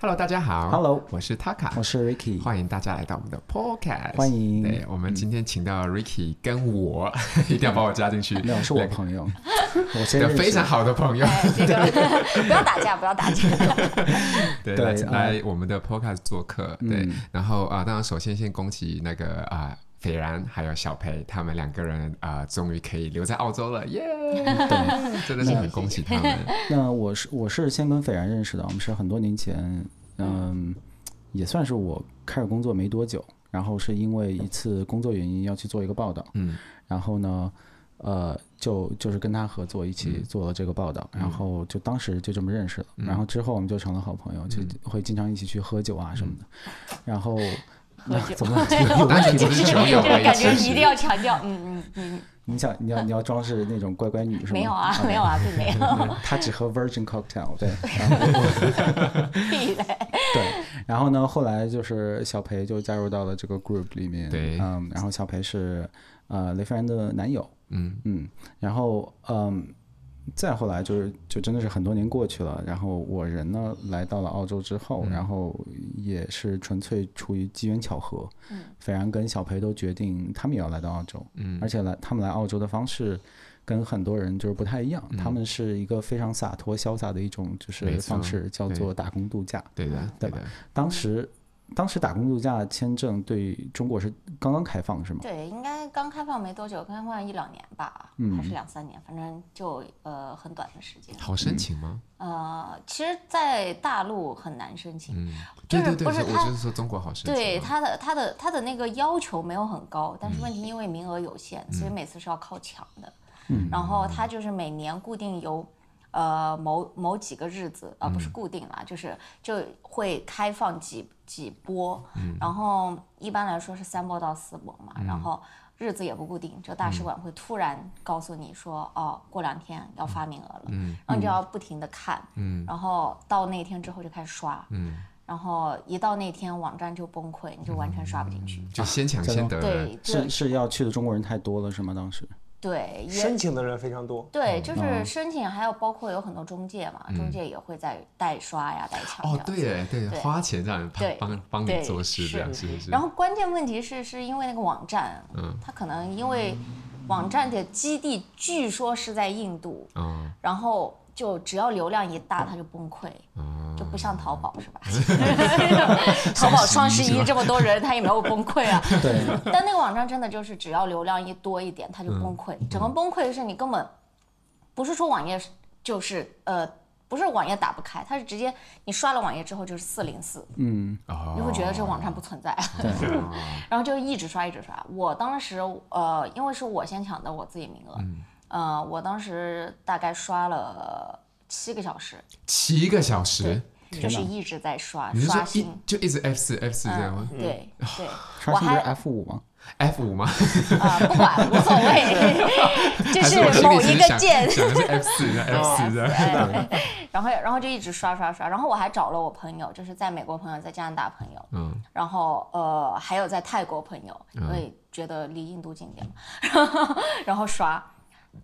Hello，大家好。Hello，我是 Taka，我是 Ricky，欢迎大家来到我们的 Podcast。欢迎。对，我们今天请到 Ricky 跟我，嗯、一定要把我加进去。没有，是我朋友，我的非常好的朋友。这个不要打架，不要打架。对，对来来我们的 Podcast 做客。对，嗯、然后啊，当然首先先恭喜那个啊。斐然还有小裴，他们两个人啊、呃，终于可以留在澳洲了，耶、yeah! 对！真的是很恭喜他们。那我是我是先跟斐然认识的，我们是很多年前，嗯，也算是我开始工作没多久，然后是因为一次工作原因要去做一个报道，嗯，然后呢，呃，就就是跟他合作一起做了这个报道，嗯、然后就当时就这么认识了，嗯、然后之后我们就成了好朋友，就会经常一起去喝酒啊什么的，嗯、然后。喝酒，怎么？男主持酒友，这个感觉一定要强调。嗯嗯嗯。你想，你要你要装是那种乖乖女是吗？没有啊，没有啊，并没有。他只喝 Virgin Cocktail，对。屁嘞。对，然后呢，后来就是小培就加入到了这个 group 里面。对。嗯，然后小培是呃雷斐然的男友。嗯嗯。然后嗯。再后来就是，就真的是很多年过去了。然后我人呢来到了澳洲之后，嗯、然后也是纯粹出于机缘巧合。嗯，斐然跟小裴都决定他们也要来到澳洲。嗯，而且来他们来澳洲的方式跟很多人就是不太一样。嗯、他们是一个非常洒脱潇洒的一种就是方式，叫做打工度假。对的，对吧？当时。当时打工度假签证对中国是刚刚开放是吗？对，应该刚开放没多久，刚开放一两年吧，嗯、还是两三年，反正就呃很短的时间。好申请吗？呃，其实，在大陆很难申请，嗯，就是不是他，我就是说中国好申请。对，他的他的他的那个要求没有很高，但是问题因为名额有限，嗯、所以每次是要靠抢的。嗯，然后他就是每年固定有。呃，某某几个日子，而、呃、不是固定啦，嗯、就是就会开放几几波，嗯、然后一般来说是三波到四波嘛，嗯、然后日子也不固定，就大使馆会突然告诉你说，嗯、哦，过两天要发名额了，嗯、然后你就要不停的看，嗯、然后到那天之后就开始刷，嗯、然后一到那天网站就崩溃，你就完全刷不进去，嗯、就先抢先得，对，是是要去的中国人太多了是吗？当时？对，申请的人非常多。对，就是申请，还有包括有很多中介嘛，中介也会在代刷呀、代抢。哦，对对，花钱让人帮帮你做事，是是是。然后关键问题是，是因为那个网站，嗯，它可能因为网站的基地据说是在印度，嗯，然后。就只要流量一大，它就崩溃，就不像淘宝是吧？淘宝双十一这么多人，他也没有崩溃啊。对。但那个网站真的就是，只要流量一多一点，他就崩溃。整个崩溃的是你根本不是说网页就是呃，不是网页打不开，它是直接你刷了网页之后就是四零四，嗯，你会觉得这个网站不存在。然后就一直刷一直刷。我当时呃，因为是我先抢的我自己名额。呃，我当时大概刷了七个小时，七个小时，就是一直在刷刷新，就一直 F 四 F 四这样吗？对 对，刷新是 F 五吗？F 五吗？啊，不管无所谓，就是某一个键，是 F 四 F 四这样。然后然后就一直刷刷刷，然后我还找了我朋友，就是在美国朋友，在加拿大朋友，嗯，然后呃还有在泰国朋友，因为觉得离印度近点。嘛，然后刷。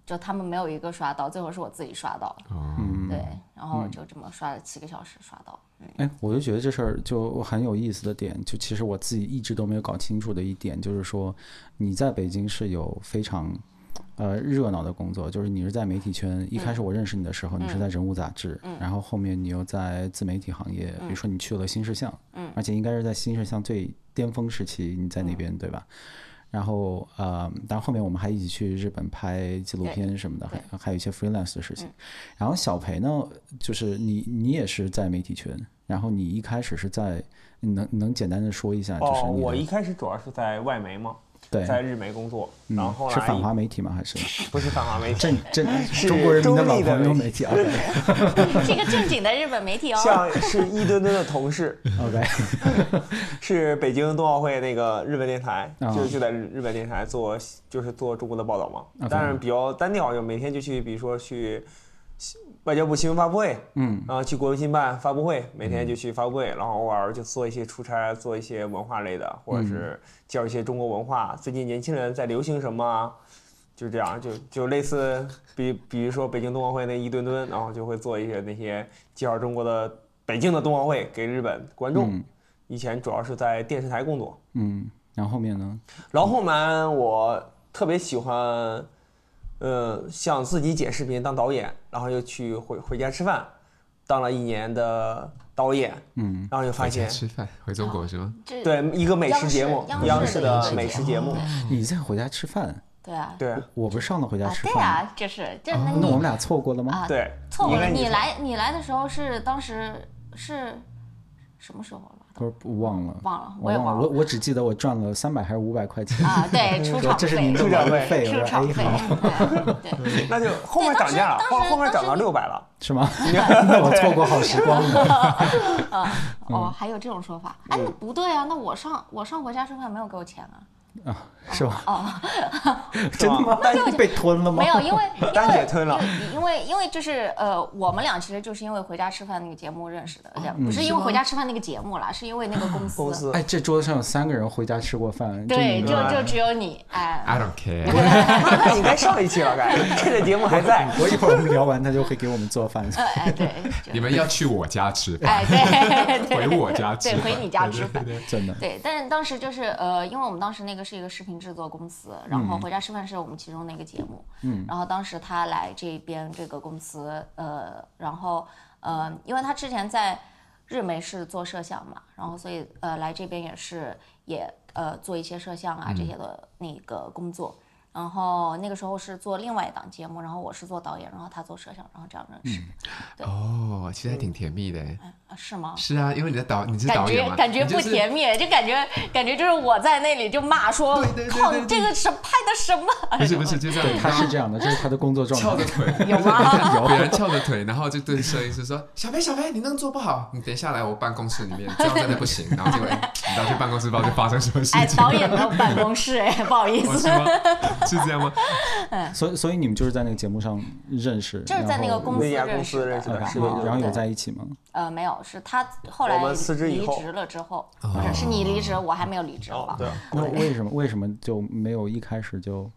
就他们没有一个刷到，最后是我自己刷到。嗯，对，然后就这么刷了七个小时刷到。哎、嗯，我就觉得这事儿就很有意思的点，就其实我自己一直都没有搞清楚的一点，就是说你在北京是有非常呃热闹的工作，就是你是在媒体圈，一开始我认识你的时候，嗯、你是在人物杂志，嗯、然后后面你又在自媒体行业，比如说你去了新视像，嗯，而且应该是在新事项最巅峰时期，你在那边、嗯、对吧？然后呃，但后面我们还一起去日本拍纪录片什么的，还还有一些 freelance 的事情。然后小裴呢，就是你你也是在媒体圈，然后你一开始是在，你能能简单的说一下，就是我一开始主要是在外媒嘛。对，在日媒工作，然后是反华媒体吗？还是不是反华媒体？正正中国人民的老朋友媒体啊，是一个正经的日本媒体哦。像是一吨吨的同事，OK，是北京冬奥会那个日本电台，就就在日本电台做，就是做中国的报道嘛。但是比较单调，就每天就去，比如说去。外交部新闻发布会，嗯，然后去国务新办发布会，每天就去发布会，然后偶尔就做一些出差，做一些文化类的，或者是介绍一些中国文化，最近年轻人在流行什么，就这样，就就类似比比如说北京冬奥会那一吨吨，然后就会做一些那些介绍中国的北京的冬奥会给日本观众。以前主要是在电视台工作。嗯，然后后面呢？然后后面我特别喜欢，呃，想自己剪视频当导演，然后又去回回家吃饭，当了一年的导演。嗯，然后又发现吃饭回中国是吗？对，一个美食节目，央视的美食节目。你在回家吃饭？对啊，对，我不是上的回家吃饭。对啊，就是就那那我们俩错过了吗？对，错过了。你来你来的时候是当时是什么时候了？不是忘了，忘了，我也忘了。我我只记得我赚了三百还是五百块钱啊？对，出场费，这是您的出场费，出场费。对，那就后面涨价了，后后面涨到六百了，是吗？那我错过好时光了。哦，还有这种说法？哎，不对啊，那我上我上回家吃饭没有给我钱啊。啊，是吧？哦，真的吗？那就被吞了吗？没有，因为 丹姐吞了。因为因为就是呃，我们俩其实就是因为回家吃饭那个节目认识的，不是因为回家吃饭那个节目啦，是因为那个公司。公司。哎，这桌子上有三个人回家吃过饭。对，就就只有你。哎，I don't care。那你该上一期了，该这个节目还在。我一会儿我们聊完，他就会给我们做饭。哎，对。你们要去我家吃饭。哎，对。回我家吃。对，回你家吃饭。真的。对，但是当时就是呃，因为我们当时那个。是一个视频制作公司，然后回家吃饭是我们其中的一个节目。嗯，然后当时他来这边这个公司，呃，然后呃，因为他之前在日媒是做摄像嘛，然后所以呃来这边也是也呃做一些摄像啊这些的那个工作。然后那个时候是做另外一档节目，然后我是做导演，然后他做摄像，然后这样认识。对哦，其实还挺甜蜜的。是吗？是啊，因为你的导你是导演嘛，感觉不甜蜜，就感觉感觉就是我在那里就骂说，靠你这个是拍的什么？不是不是，就这样，他是这样的，这是他的工作状态。翘着腿，有吗？有别人 翘着腿，然后就对摄影师说：“小裴小裴，你那样做不好，你等一下来我办公室里面，这样真的不行。”然后就会，你到去办公室，不知道就发生什么事情。哎，导演没有办公室，哎，不好意思。是这样吗？所以，所以你们就是在那个节目上认识，就是在那个公司认识的，然后有在一起吗？呃，没有，是他后来离职了之后，不是，是你离职，我还没有离职吧？对。那为什么为什么就没有一开始就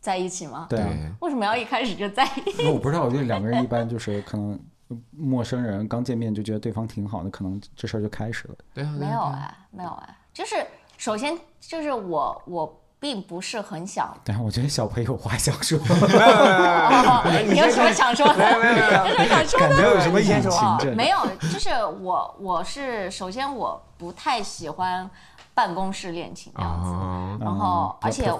在一起吗？对。为什么要一开始就在一起？那我不知道，我觉得两个人一般就是可能陌生人刚见面就觉得对方挺好的，可能这事儿就开始了。对啊。没有哎，没有哎，就是首先就是我我。并不是很想，但是我觉得小裴有话想说。你有什么想说的？没有没有没有，想说的。没 有什么隐情。没有，就是我我是首先我不太喜欢办公室恋情这样子，然后而且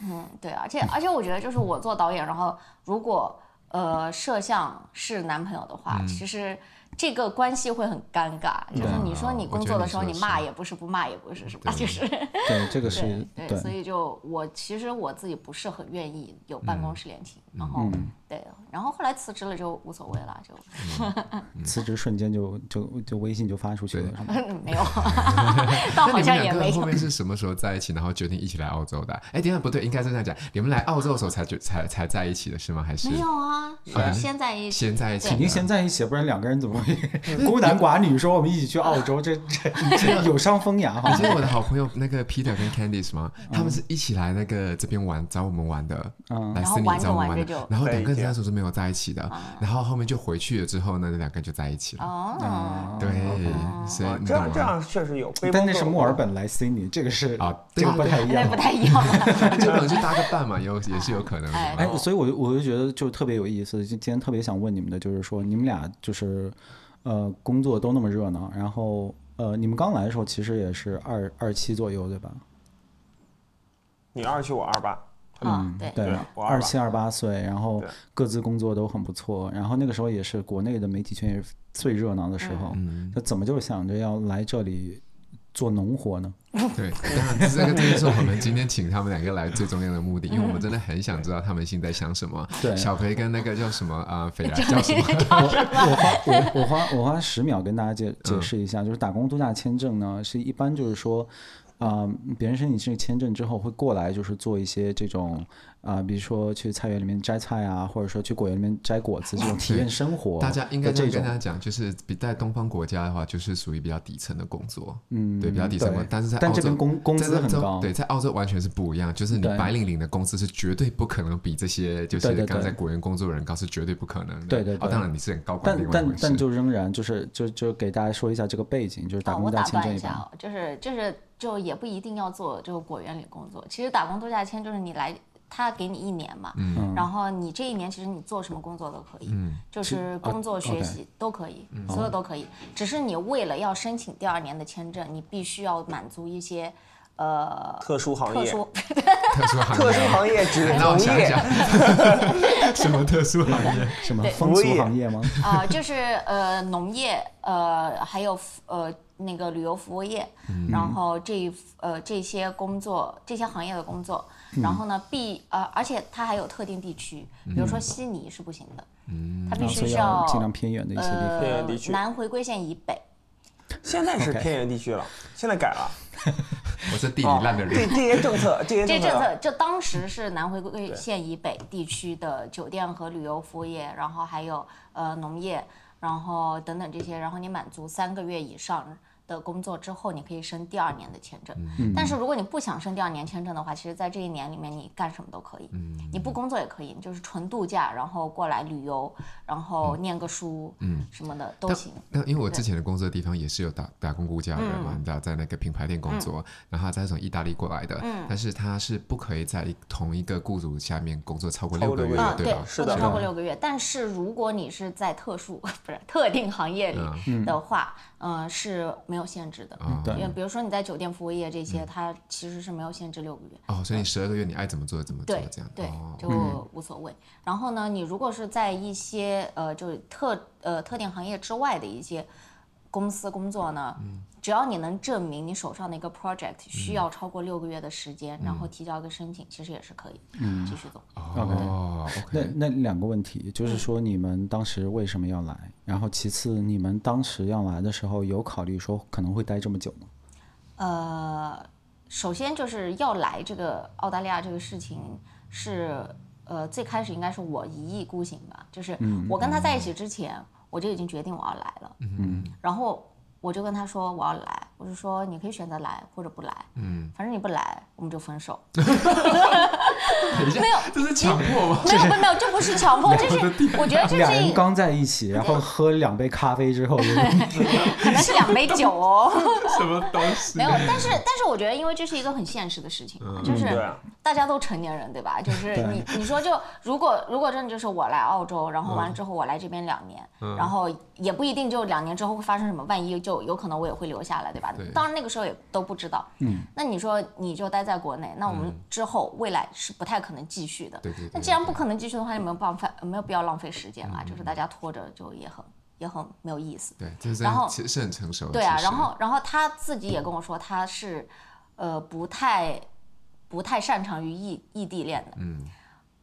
嗯对，而且而且我觉得就是我做导演，然后如果呃摄像是男朋友的话，其实。这个关系会很尴尬，就是你说你工作的时候你骂也不是，不骂也不是，是吧？就是对 这个是对，所以就我其实我自己不是很愿意有办公室恋情，然后对，然后后来辞职了就无所谓了，就辞职瞬间就就就微信就发出去了，没有，倒好像也没有。后面是什么时候在一起，然后决定一起来澳洲的？哎，等下不对，应该是这样讲，你们来澳洲的时候才就才才在一起的是吗？还是没有啊？是先在一起，先在一起，肯定先在一起，不然两个人怎么会？孤男寡女说我们一起去澳洲，这这这有伤风雅。你知道我的好朋友那个 Peter 跟 Candice 吗？他们是一起来那个这边玩，找我们玩的，来悉尼找我们玩的。然后两个人那时候是没有在一起的，然后后面就回去了之后呢，那两个就在一起了。哦，对，所以这样这样确实有。但那是墨尔本来悉尼，这个是啊，这个不太一样，不太一样。就可能去搭个伴嘛，有也是有可能的。哎，所以我就我就觉得就特别有意思。就今天特别想问你们的就是说，你们俩就是。呃，工作都那么热闹，然后呃，你们刚来的时候其实也是二二七左右，对吧？你二七，我二八。嗯，对二七二八岁，然后各自工作都很不错，然后那个时候也是国内的媒体圈也是最热闹的时候，那怎么就想着要来这里？做农活呢？对，这个这个是我们今天请他们两个来最重要的目的，因为我们真的很想知道他们心在想什么。对，小裴跟那个叫什么啊？斐然叫什么？我花我我花我花十秒跟大家解解释一下，就是打工度假签证呢，是一般就是说，啊，别人申请这个签证之后会过来，就是做一些这种。啊，比如说去菜园里面摘菜啊，或者说去果园里面摘果子，这种体验生活。大家应该这样跟大家讲，就是比在东方国家的话，就是属于比较底层的工作。嗯，对，比较底层的。但是在澳洲，工工资很高。对，在澳洲完全是不一样，就是你白领领的工资是绝对不可能比这些就是刚在果园工作的人高，是绝对不可能的。对对。哦，当然你是很高管。但但但就仍然就是就就给大家说一下这个背景，就是打工度假签一下，就是就是就也不一定要做这个果园里工作。其实打工度假签就是你来。他给你一年嘛，嗯、然后你这一年其实你做什么工作都可以，嗯、就是工作学习都可以，嗯、所有都可以。嗯、只是你为了要申请第二年的签证，你必须要满足一些，呃，特殊行业，特殊，特殊行业，特殊行业指农业，什么特殊行业？什么风俗行业。吗？啊、呃，就是呃农业，呃还有呃。那个旅游服务业，嗯、然后这呃这些工作这些行业的工作，嗯、然后呢必呃而且它还有特定地区，比如说悉尼是不行的，嗯，它必须是要尽量偏远的一些地方，偏远地区，南回归线以北。现在是偏远地区了，现在改了。我是地理烂的人。这 这些政策，这些政策，就当时是南回归线以北地区的酒店和旅游服务业，然后还有呃农业，然后等等这些，然后你满足三个月以上。的工作之后，你可以申第二年的签证。嗯、但是如果你不想申第二年签证的话，其实，在这一年里面，你干什么都可以。嗯、你不工作也可以，你就是纯度假，然后过来旅游，然后念个书，嗯，什么的都行。那因为我之前的工作的地方也是有打打工度假的嘛，你知道，在那个品牌店工作，嗯、然后他在从意大利过来的，嗯、但是他是不可以在同一个雇主下面工作超过六个月，啊、对吧？是的，超过六个月。但是如果你是在特殊 不是特定行业里的话，嗯嗯，是没有限制的，因为比如说你在酒店服务业这些，它其实是没有限制六个月。哦，所以你十二个月你爱怎么做怎么做，这样对，就无所谓。然后呢，你如果是在一些呃，就是特呃特定行业之外的一些公司工作呢，只要你能证明你手上的一个 project 需要超过六个月的时间，然后提交一个申请，其实也是可以继续走。哦，那那两个问题就是说，你们当时为什么要来？然后其次，你们当时要来的时候，有考虑说可能会待这么久吗？呃，首先就是要来这个澳大利亚这个事情是，呃，最开始应该是我一意孤行吧，就是我跟他在一起之前，我就已经决定我要来了，嗯，然后。我就跟他说我要来，我就说你可以选择来或者不来，嗯，反正你不来我们就分手。没有，这是强迫吗？没有，没有，这不是强迫，这是我觉得这是。两人刚在一起，然后喝两杯咖啡之后，可能是两杯酒哦。什么东西？没有，但是但是我觉得，因为这是一个很现实的事情，就是大家都成年人对吧？就是你你说就如果如果真的就是我来澳洲，然后完了之后我来这边两年，然后也不一定就两年之后会发生什么，万一就。有可能我也会留下来，对吧？对当然那个时候也都不知道。嗯。那你说你就待在国内，那我们之后未来是不太可能继续的。对对。那既然不可能继续的话，就没有办法，没有必要浪费时间啊。嗯、就是大家拖着就也很也很没有意思。对，就是然后其实是很成熟的。对啊，然后然后他自己也跟我说，他是呃不太不太擅长于异异地恋的。嗯。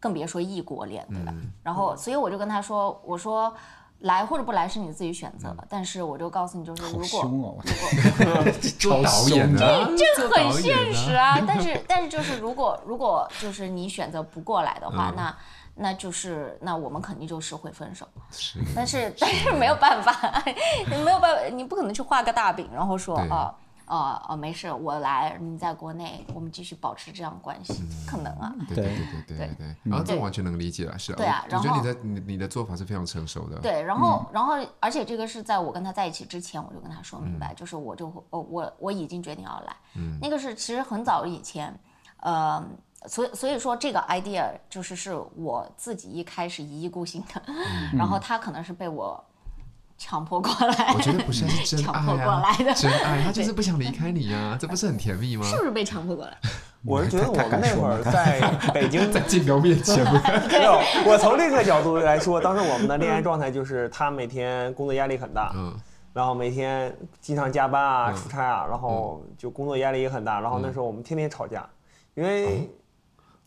更别说异国恋，对吧？嗯、然后所以我就跟他说，我说。来或者不来是你自己选择，但是我就告诉你，就是如果如果 做导演这，这很现实啊。但是但是就是如果如果就是你选择不过来的话，那那就是那我们肯定就是会分手。是，但是但是没有办法，你 没有办法，你不可能去画个大饼，然后说啊。哦哦，没事，我来，你在国内，我们继续保持这样关系，可能啊。对对对对对对，然后这完全能理解了，是啊。对啊，然后我觉得你的你你的做法是非常成熟的。对，然后然后而且这个是在我跟他在一起之前，我就跟他说明白，就是我就我我我已经决定要来。嗯。那个是其实很早以前，呃，所以所以说这个 idea 就是是我自己一开始一意孤行的，然后他可能是被我。强迫过来，我觉得不是，是真爱啊！真爱，他就是不想离开你呀，这不是很甜蜜吗？是不是被强迫过来？我是觉得我们那会儿在北京，在镜头面前，没有。我从另一个角度来说，当时我们的恋爱状态就是他每天工作压力很大，嗯，然后每天经常加班啊、出差啊，然后就工作压力也很大。然后那时候我们天天吵架，因为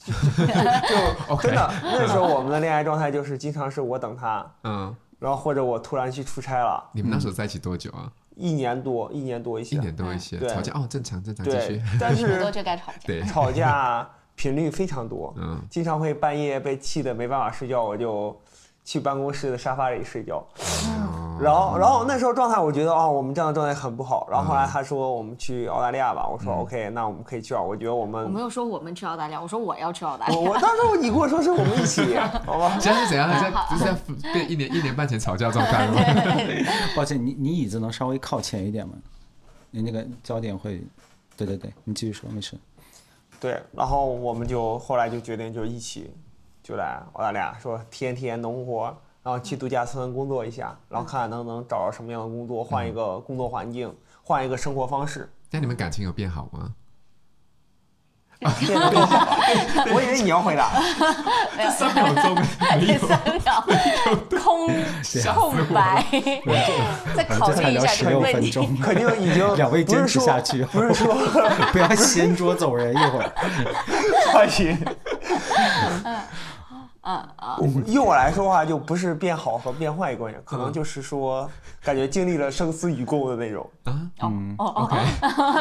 就真的那时候我们的恋爱状态就是经常是我等他，嗯。然后或者我突然去出差了。你们那时候在一起多久啊？一年多，一年多一些，一年多一些，对。吵架哦，正常正常，继续。对，但是多就该吵架，对，吵架频率非常多，嗯，经常会半夜被气得没办法睡觉，我就。去办公室的沙发里睡觉，然后，然后那时候状态，我觉得啊，我们这样的状态很不好。然后后来他说我们去澳大利亚吧，我说 OK，那我们可以去啊。我觉得我们我没有说我们去澳大利亚，我说我要去澳大利亚。我当时你跟我说是我们一起，好吧？现在是怎样？现在就是在 变一年一年半前吵架状态吗？抱歉，你你椅子能稍微靠前一点吗？你那个焦点会，对对对，你继续说，没事。对，然后我们就后来就决定就一起。就来澳大利亚，说天天农活，然后去度假村工作一下，然后看看能不能找到什么样的工作，换一个工作环境，换一个生活方式。那你们感情有变好吗？我以为你要回答。三秒钟，三秒空空白，再考虑一下这个问题。肯定已经两位坚持下去，不是说不要掀桌走人一会儿。放心。嗯啊，用我来说话，就不是变好和变坏一个关系，可能就是说，感觉经历了生死与共的那种。啊，嗯哦，OK，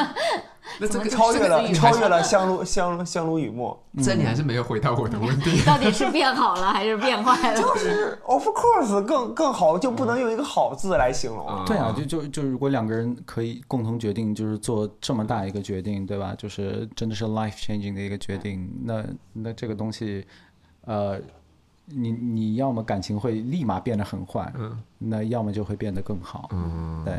那这个超越了超越了相濡相相濡以沫，这你还是没有回答我的问题，到底是变好了还是变坏了？就是 Of course 更更好，就不能用一个好字来形容。对啊，就就就如果两个人可以共同决定，就是做这么大一个决定，对吧？就是真的是 life changing 的一个决定，那那这个东西。呃，你你要么感情会立马变得很坏，嗯，那要么就会变得更好，嗯，对，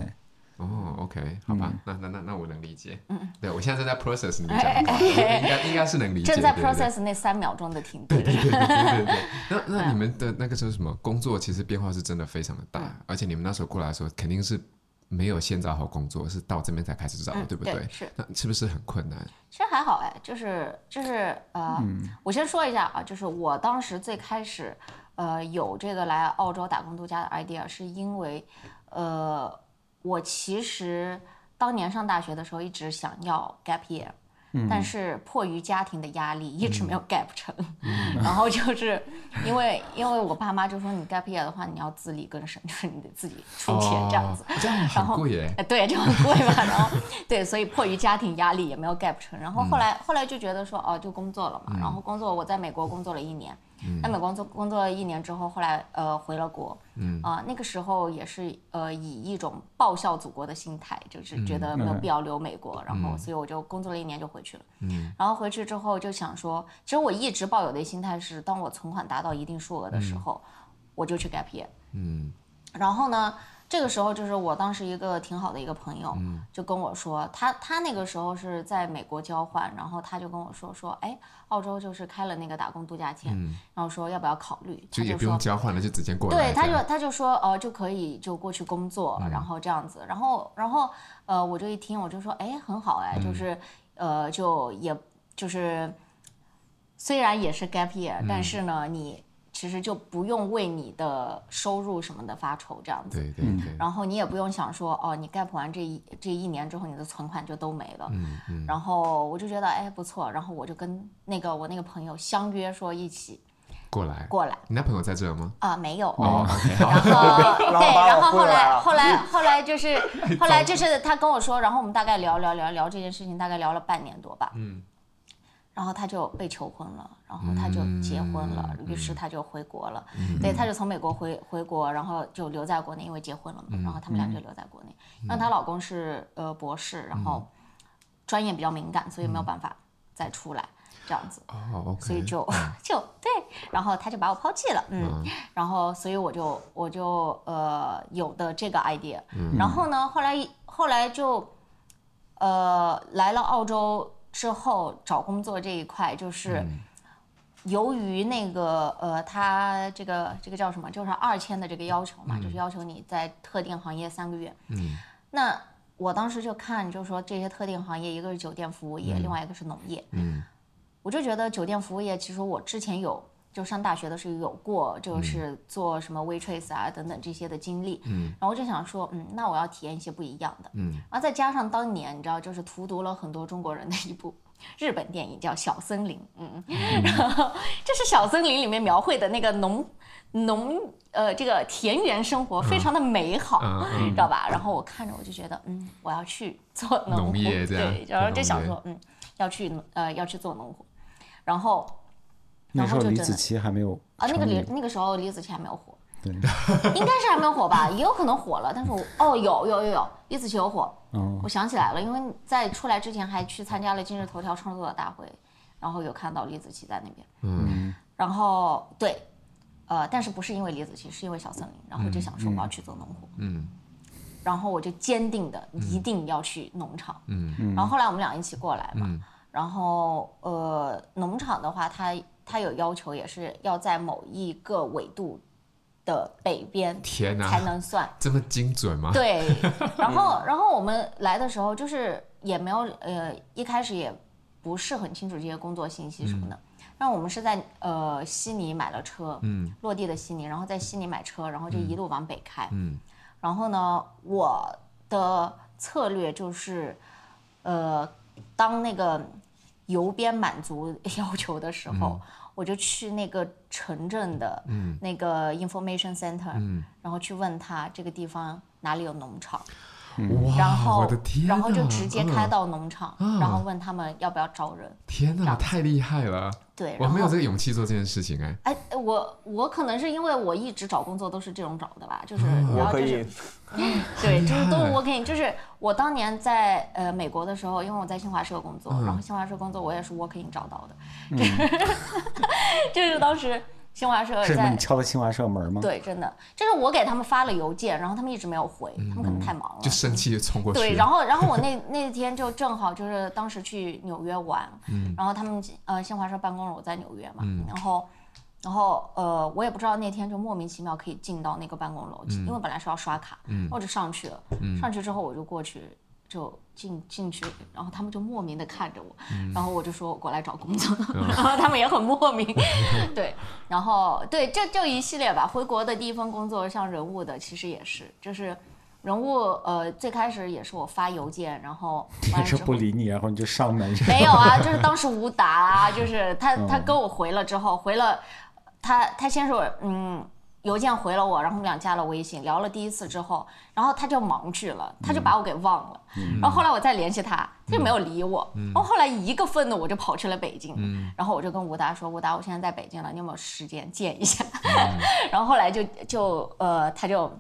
哦，OK，好吧，那那那那我能理解，嗯，对我现在正在 process 你 讲的话，应该应该是能理解，正在 process 那三秒钟的停顿，对对对对对对，那那你们的那个是什么工作？其实变化是真的非常的大，而且你们那时候过来的时候，肯定是。没有先找好工作，是到这边才开始找，嗯、对不对？对是。那是不是很困难？其实还好哎，就是就是呃，嗯、我先说一下啊，就是我当时最开始呃有这个来澳洲打工度假的 idea，是因为呃我其实当年上大学的时候一直想要 gap year。但是迫于家庭的压力，一直没有 gap 成。嗯、然后就是因为因为我爸妈就说，你 gap year 的话，你要自力更生，就是你得自己出钱这样子。哦、这样很贵对，就很贵嘛。然后对，所以迫于家庭压力也没有 gap 成。然后后来、嗯、后来就觉得说，哦，就工作了嘛。然后工作，我在美国工作了一年。在美国工作工作了一年之后，后来呃回了国，嗯。啊那个时候也是呃以一种报效祖国的心态，就是觉得没有必要留美国，然后所以我就工作了一年就回去了，嗯，然后回去之后就想说，其实我一直抱有的心态是，当我存款达到一定数额的时候，我就去 gap year，嗯，然后呢。这个时候就是我当时一个挺好的一个朋友，就跟我说，他他那个时候是在美国交换，然后他就跟我说说，哎，澳洲就是开了那个打工度假签，然后说要不要考虑，就也不用交换了，就直接过来。对，他就他就说，哦，就可以就过去工作，然后这样子，然后然后呃，我就一听，我就说，哎，很好哎，就是呃，就也就是虽然也是 gap year，但是呢，你。其实就不用为你的收入什么的发愁，这样子。对对对。然后你也不用想说，哦，你 gap 完这一这一年之后，你的存款就都没了。嗯嗯。然后我就觉得，哎，不错。然后我就跟那个我那个朋友相约说一起过来。过来。你男朋友在这吗？啊，没有。哦。然后对，然后后来后来后来就是后来就是他跟我说，然后我们大概聊聊聊聊这件事情，大概聊了半年多吧。嗯。然后他就被求婚了，然后他就结婚了，嗯、于是他就回国了。嗯、对，他就从美国回回国，然后就留在国内，因为结婚了嘛。嗯、然后他们俩就留在国内。因为、嗯、她老公是呃博士，然后专业比较敏感，所以没有办法再出来、嗯、这样子。哦，okay, 所以就 就对，然后他就把我抛弃了。嗯，嗯然后所以我就我就呃有的这个 idea。嗯、然后呢，后来后来就呃来了澳洲。之后找工作这一块，就是由于那个呃，他这个这个叫什么，就是二签的这个要求嘛，就是要求你在特定行业三个月。嗯。那我当时就看，就是说这些特定行业，一个是酒店服务业，另外一个是农业。嗯。我就觉得酒店服务业，其实我之前有。就上大学的时候有过，就是做什么 waitress 啊等等这些的经历，嗯，然后我就想说，嗯，那我要体验一些不一样的，嗯，然后再加上当年你知道，就是荼毒了很多中国人的一部日本电影叫《小森林》，嗯，嗯。然后这是《小森林》里面描绘的那个农农呃这个田园生活非常的美好，嗯、知道吧？然后我看着我就觉得，嗯，我要去做农农业，对，然后就想说，嗯，要去呃要去做农活，然后那时候李子柒还没有啊，那个李那个时候李子柒还没有火。对，应该是还没有火吧，也有可能火了。但是我哦，有有有有，李子柒有火。哦，我想起来了，因为在出来之前还去参加了今日头条创作者大会，然后有看到李子柒在那边。嗯，然后对，呃，但是不是因为李子柒，是因为小森林。然后就想说我要去做农活。嗯，然后我就坚定的一定要去农场。嗯嗯，然后后来我们俩一起过来嘛。然后呃，农场的话，它它有要求，也是要在某一个纬度。的北边，天哪，才能算 这么精准吗？对，然后然后我们来的时候就是也没有呃一开始也不是很清楚这些工作信息什么的，然后我们是在呃悉尼买了车，嗯，落地的悉尼，然后在悉尼买车，然后就一路往北开，嗯，然后呢，我的策略就是呃当那个邮编满足要求的时候。我就去那个城镇的那个 information center，嗯，然后去问他这个地方哪里有农场。哇，然后我的天，然后就直接开到农场，然后问他们要不要招人。天哪，太厉害了！对，我没有这个勇气做这件事情哎。哎，我我可能是因为我一直找工作都是这种找的吧，就是然后就是，对，就是都是 working，就是我当年在呃美国的时候，因为我在新华社工作，然后新华社工作我也是 working 找到的，就 就是当时。新华社在你敲的新华社门吗？对，真的就是我给他们发了邮件，然后他们一直没有回，他们可能太忙了，就生气就冲过去。对，然后然后我那那天就正好就是当时去纽约玩，然后他们呃新华社办公楼在纽约嘛，然后然后呃我也不知道那天就莫名其妙可以进到那个办公楼，因为本来是要刷卡，我就上去了，上去之后我就过去。就进进去，然后他们就莫名的看着我，嗯、然后我就说我过来找工作，嗯、然后他们也很莫名，对，然后对，就就一系列吧。回国的第一份工作，像人物的，其实也是，就是人物，呃，最开始也是我发邮件，然后也是不理你，然后你就上门。没有啊，就是当时吴达啊，就是他他跟我回了之后，回了他他先说嗯。邮件回了我，然后我们俩加了微信，聊了第一次之后，然后他就忙去了，他就把我给忘了。嗯、然后后来我再联系他，他就没有理我。嗯、然后后来一个愤怒，我就跑去了北京。嗯、然后我就跟吴达说：“吴达，我现在在北京了，你有没有时间见一下？”嗯、然后后来就就呃，他就。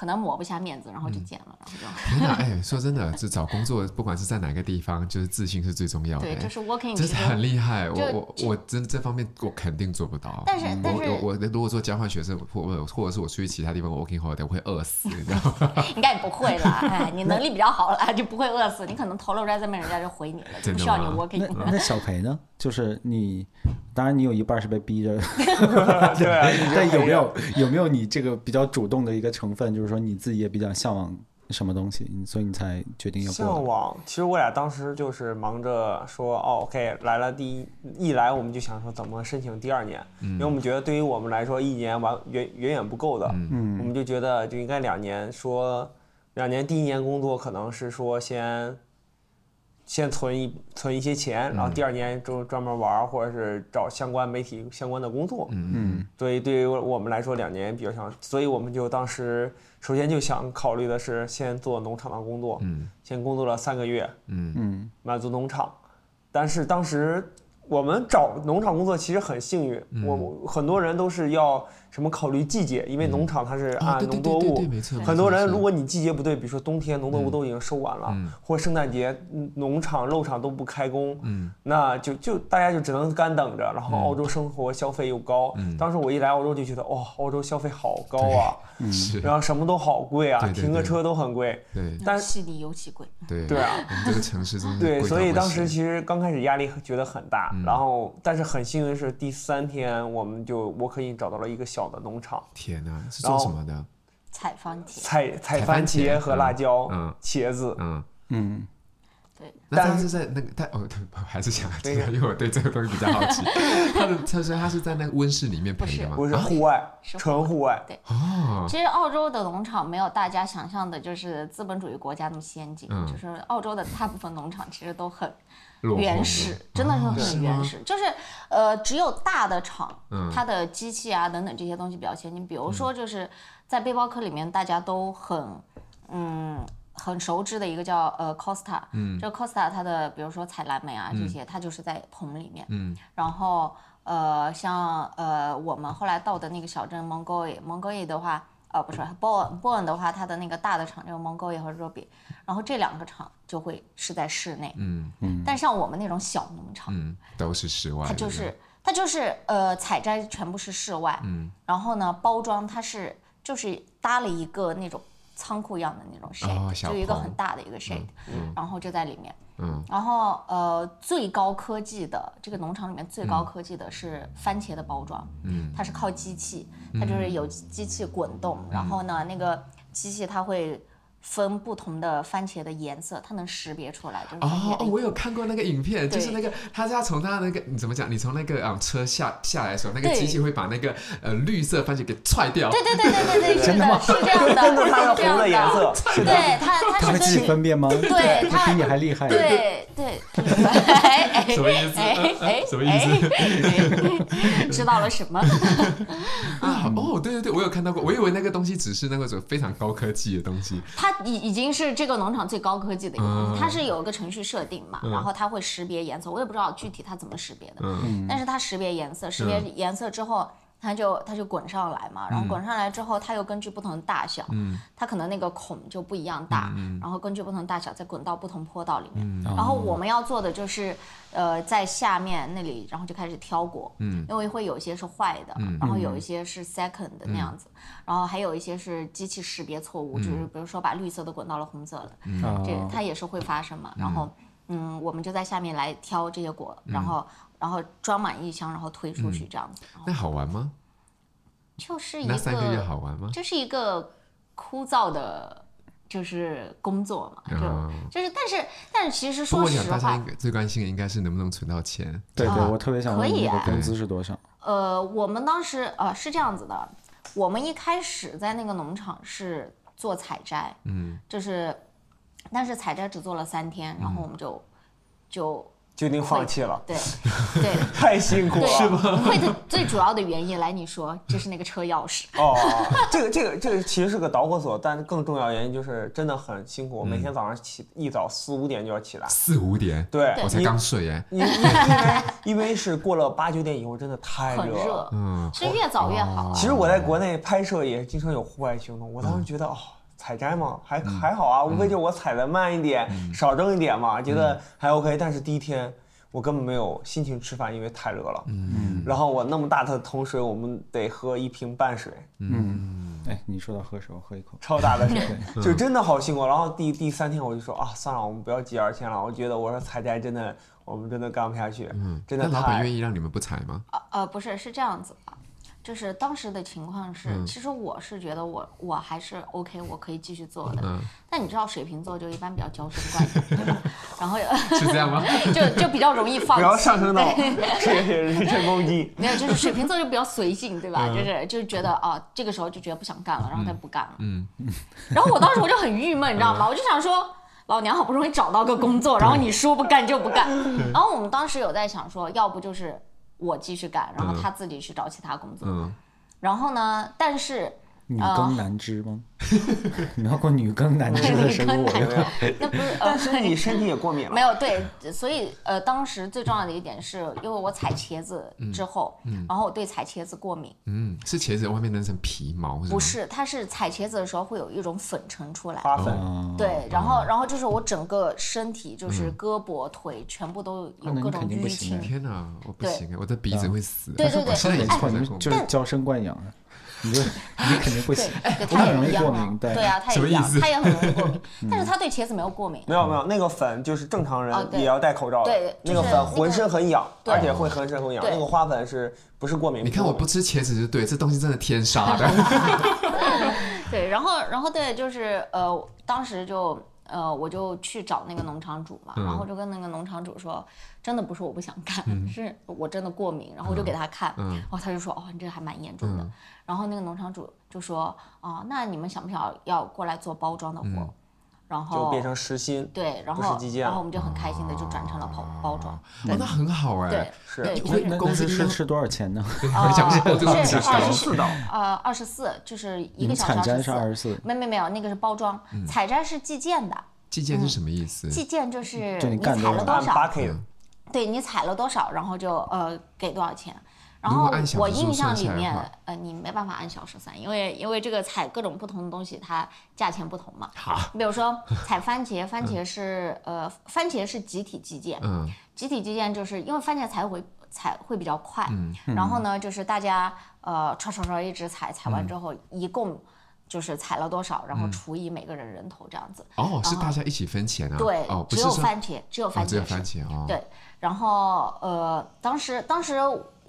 可能抹不下面子，然后就剪了，然后就。天哪，哎，说真的，就找工作，不管是在哪个地方，就是自信是最重要的。对，就是 working，真的很厉害。我我我真这方面我肯定做不到。但是但是，我我如果说交换学生，或或者是我出去其他地方 working holiday，我会饿死，你知道吗？应该也不会啦，哎，你能力比较好了，就不会饿死。你可能投了 resume，人家就回你了，就不需要你 working。那小培呢？就是你，当然你有一半是被逼着。对啊，但有没有有没有你这个比较主动的一个成分？就是说你自己也比较。向往什么东西，所以你才决定要过。向往，其实我俩当时就是忙着说，哦，OK，来了第一一来我们就想说怎么申请第二年，嗯、因为我们觉得对于我们来说一年完远远远不够的，嗯，我们就觉得就应该两年，说两年第一年工作可能是说先。先存一存一些钱，然后第二年就专门玩，或者是找相关媒体相关的工作。嗯嗯。所以对于我们来说，两年比较长，所以我们就当时首先就想考虑的是先做农场的工作。嗯。先工作了三个月。嗯嗯。满足农场，但是当时我们找农场工作其实很幸运，我很多人都是要。什么考虑季节？因为农场它是按农作物，很多人如果你季节不对，比如说冬天农作物都已经收完了，或者圣诞节农场肉场都不开工，那就就大家就只能干等着。然后澳洲生活消费又高，当时我一来澳洲就觉得哇，澳洲消费好高啊，然后什么都好贵啊，停个车都很贵。对，但是悉尼尤其贵。对。对啊，这个城市真的对，所以当时其实刚开始压力觉得很大，然后但是很幸运是第三天我们就我可以找到了一个小。小的农场，天哪，是做什么的？采番茄，采采番茄和辣椒，嗯，茄子，嗯嗯。对，那他是在那个他哦，还是想这个，因为我对这个东西比较好奇。他的他说他是在那个温室里面培的吗？不是户外，纯户外。对哦，其实澳洲的农场没有大家想象的，就是资本主义国家那么先进。就是澳洲的大部分农场其实都很原始，真的是很原始。就是呃，只有大的厂，它的机器啊等等这些东西比较先进。比如说，就是在背包客里面，大家都很嗯。很熟知的一个叫呃 Costa，嗯，这个 Costa 它的比如说采蓝莓啊这些，它就是在棚里面，嗯，然后呃像呃我们后来到的那个小镇 Mongoye，Mongoye 的话，呃不是 Bourne，Bourne 的话，它的那个大的厂就是 Mongoye 和 Robbie，然后这两个厂就会是在室内，嗯嗯，但像我们那种小农场，嗯，都是室外，它就是它就是呃采摘全部是室外，嗯，然后呢包装它是就是搭了一个那种。仓库一样的那种 shade，就一个很大的一个 shade，然后就在里面。嗯，然后呃，最高科技的这个农场里面最高科技的是番茄的包装，嗯，它是靠机器，它就是有机器滚动，然后呢，那个机器它会。分不同的番茄的颜色，它能识别出来。哦，我有看过那个影片，就是那个他是要从他那个你怎么讲？你从那个啊车下下来的时候，那个机器会把那个呃绿色番茄给踹掉。对对对对对对，真的吗？是这样的，真的它有红的颜色。对它，它自己分辨吗？对，它比你还厉害。对对。什么意思？哎什么意思？知道了什么？啊哦，对对对，我有看到过，我以为那个东西只是那个种非常高科技的东西。它已已经是这个农场最高科技的一个，它是有一个程序设定嘛，然后它会识别颜色，我也不知道具体它怎么识别的，但是它识别颜色，识别颜色之后。它就它就滚上来嘛，然后滚上来之后，它又根据不同的大小，嗯，它可能那个孔就不一样大，嗯，然后根据不同大小再滚到不同坡道里面，然后我们要做的就是，呃，在下面那里，然后就开始挑果，嗯，因为会有一些是坏的，然后有一些是 second 的那样子，然后还有一些是机器识别错误，就是。比如说把绿色的滚到了红色的，嗯，这它也是会发生嘛，然后，嗯，我们就在下面来挑这些果，然后。然后装满一箱，然后推出去这样子。那好玩吗？就是一个三个月好玩吗？就是一个枯燥的，就是工作嘛，就就是，但是但是其实说实话，大家最关心的应该是能不能存到钱。对对，我特别想问你的工资是多少？呃，我们当时呃是这样子的，我们一开始在那个农场是做采摘，嗯，就是，但是采摘只做了三天，然后我们就就。决定放弃了，对 对，太辛苦了，是吗？会的最主要的原因，来你说，就是那个车钥匙。哦，这个这个这个其实是个导火索，但更重要原因就是真的很辛苦，每天早上起一早四五点就要起来。四五点？对，我才刚睡耶。因为因为是过了八九点以后，真的太热了。嗯，其实越早越好。其实我在国内拍摄也经常有户外行动，我当时觉得哦，采摘嘛还还好啊，无非就我采的慢一点，少挣一点嘛，觉得还 OK。但是第一天。我根本没有心情吃饭，因为太热了。嗯，然后我那么大的桶水，我们得喝一瓶半水。嗯，哎，你说到喝水，我喝一口。超大的水，就真的好辛苦。然后第第三天我就说啊，算了，我们不要接二千了。我觉得我说采摘真的，我们真的干不下去。嗯，真的。那老板愿意让你们不采吗？啊呃，不是，是这样子的。就是当时的情况是，其实我是觉得我我还是 OK，我可以继续做的。但你知道水瓶座就一般比较娇生惯养，对吧？然后是这样吗？就就比较容易放弃，不要上升到 人身攻击。没有，就是水瓶座就比较随性，对吧？就是就是觉得啊，这个时候就觉得不想干了，然后他不干了。嗯。然后我当时我就很郁闷，你知道吗？我就想说，老娘好不容易找到个工作，然后你说不干就不干。然后我们当时有在想说，要不就是。我继续干，然后他自己去找其他工作。嗯，然后呢？但是女耕男织吗？你要过女耕男织的生活？那不是，但是你身体也过敏了。没有，对，所以呃，当时最重要的一点是因为我采茄子之后，然后我对采茄子过敏。嗯，是茄子外面那层皮毛？不是，它是采茄子的时候会有一种粉尘出来。花粉。对，然后然后就是我整个身体就是胳膊腿全部都有各种淤青。天哪，我不行，我的鼻子会死。对对对，现在也就是娇生惯养。你就你肯定不行，他也容易过敏，对对啊，他也一样，他也很容易过敏，但是他对茄子没有过敏。没有没有，那个粉就是正常人也要戴口罩的，对，那个粉浑身很痒，而且会浑身很痒。那个花粉是不是过敏？你看我不吃茄子就对，这东西真的天杀 的。对，然后然后对，就是呃，当时就呃，我就去找那个农场主嘛，然后就跟那个农场主说，真的不是我不想干，是我真的过敏，然后我就给他看，然后他就说，哦，你这个还蛮严重的，然后那个农场主就说，哦，那你们想不想要过来做包装的活？然后就变成实心，对，然后然后我们就很开心的就转成了包包装，那很好哎，对，是，那公司是是多少钱呢？啊，是二十四刀，呃，二十四就是一个小时采摘是二十四，没没没有，那个是包装，采摘是计件的。计件是什么意思？计件就是你采了多少，对，你采了多少，然后就呃给多少钱。然后我印象里面，呃，你没办法按小时算，因为因为这个采各种不同的东西，它价钱不同嘛。好，比如说采番茄，番茄是呃，番茄是集体计件，嗯，集体计件就是因为番茄采回采会比较快，嗯，然后呢，就是大家呃唰唰唰一直采，采完之后一共就是采了多少，然后除以每个人人头这样子。哦，是大家一起分钱啊？对，只有番茄，只有番茄，只有番茄啊。对，然后呃，当时当时。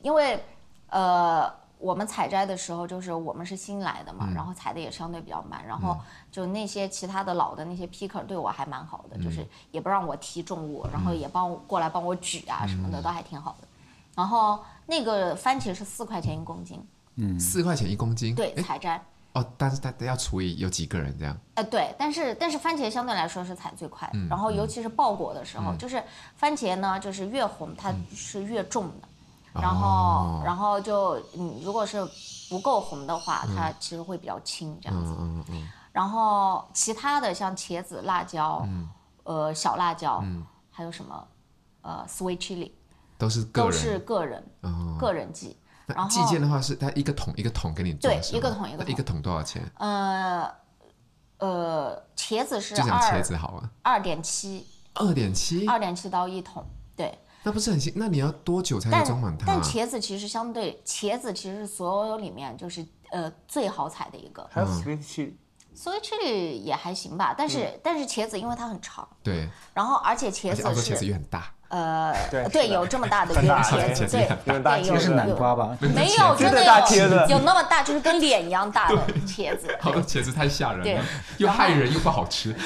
因为，呃，我们采摘的时候就是我们是新来的嘛，嗯、然后采的也相对比较慢，然后就那些其他的老的那些 picker 对我还蛮好的，嗯、就是也不让我提重物，然后也帮我过来帮我举啊什么的，嗯、都还挺好的。然后那个番茄是四块钱一公斤，嗯，四块钱一公斤，对，采摘。哦，但是它要除以有几个人这样？呃，对，但是但是番茄相对来说是采最快的，嗯、然后尤其是爆果的时候，嗯、就是番茄呢，就是越红它是越重的。然后，哦、然后就嗯，如果是不够红的话，嗯、它其实会比较轻这样子。嗯嗯嗯、然后其他的像茄子、辣椒，嗯、呃，小辣椒，嗯、还有什么，呃，sweet chili，都是个人，都是个人，哦、个人寄。然后寄件的话是它一个桶一个桶给你做，对，一个桶一个桶。一个桶多少钱？呃，呃，茄子是就讲茄子好了，二点七，二点七，二点七刀一桶，对。那不是很行？那你要多久才能装满它？但茄子其实相对，茄子其实是所有里面就是呃最好采的一个。还有 sweet chili 也还行吧，但是但是茄子因为它很长，对，然后而且茄子是，茄子也很大。呃，对，有这么大的一个茄子，对，对，有是南瓜吧？没有，真的有，有那么大，就是跟脸一样大的茄子。好多茄子太吓人了，又害人又不好吃。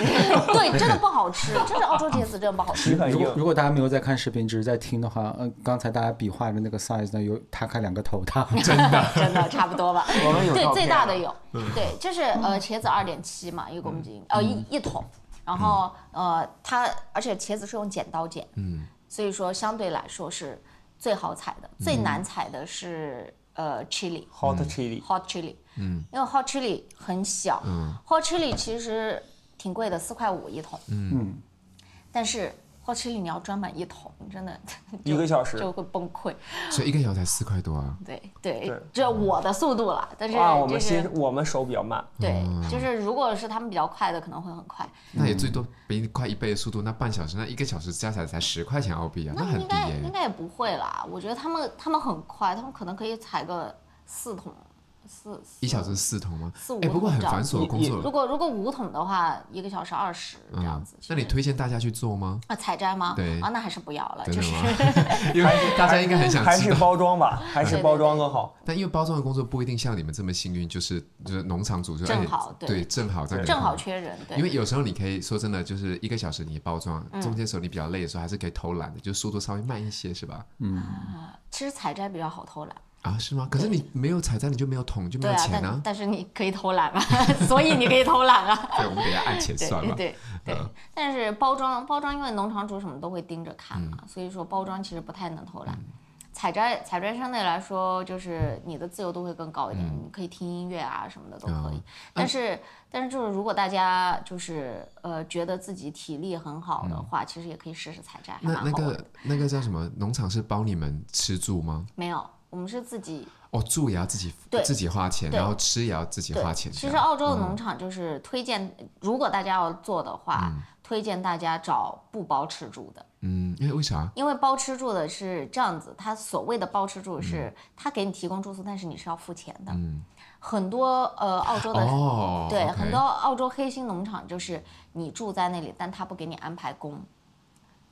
对，真的不好吃，真的澳洲茄子真的不好吃。如果如果大家没有在看视频，只是在听的话，嗯，刚才大家比划的那个 size 呢，有他开两个头大，真的真的差不多吧？对，最大的有，对，就是呃茄子二点七嘛，一公斤，呃一一桶，然后呃它而且茄子是用剪刀剪，嗯。所以说，相对来说是最好采的，最难采的是呃，chili，hot chili，hot chili，嗯，因为 hot chili 很小，hot chili 其实挺贵的，四块五一桶，嗯，但是。好吃力，你要装满一桶，真的 一个小时就会崩溃。所以一个小时才四块多啊？对对，这我的速度了，但是我们先我们手比较慢。对，就是如果是他们比较快的，可能会很快。那也最多比你快一倍的速度，那半小时，那一个小时加起来才十块钱澳币啊，那很低耶。应该也不会啦，我觉得他们他们很快，他们可能可以踩个四桶。四一小时四桶吗？四五桶。不过很繁琐的工作。如果如果五桶的话，一个小时二十这样子。那你推荐大家去做吗？啊，采摘吗？对啊，那还是不要了，就是 因为大家应该很想还是包装吧，还是包装更好。但因为包装的工作不一定像你们这么幸运，就是就是农场主就正好对正好在正好缺人。对，因为有时候你可以说真的，就是一个小时你包装，中间时候你比较累的时候，还是可以偷懒的，就速度稍微慢一些，是吧？嗯，其实采摘比较好偷懒。啊，是吗？可是你没有采摘，你就没有桶，就没有钱啊。但是你可以偷懒嘛，所以你可以偷懒啊。对，我们给他按钱算了。对对。但是包装包装，因为农场主什么都会盯着看嘛，所以说包装其实不太能偷懒。采摘采摘相对来说，就是你的自由度会更高一点，你可以听音乐啊什么的都可以。但是但是就是如果大家就是呃觉得自己体力很好的话，其实也可以试试采摘。那那个那个叫什么农场是包你们吃住吗？没有。我们是自己哦，住也要自己自己花钱，然后吃也要自己花钱。其实澳洲的农场就是推荐，如果大家要做的话，推荐大家找不包吃住的。嗯，因为为啥？因为包吃住的是这样子，他所谓的包吃住是他给你提供住宿，但是你是要付钱的。嗯，很多呃澳洲的对很多澳洲黑心农场就是你住在那里，但他不给你安排工。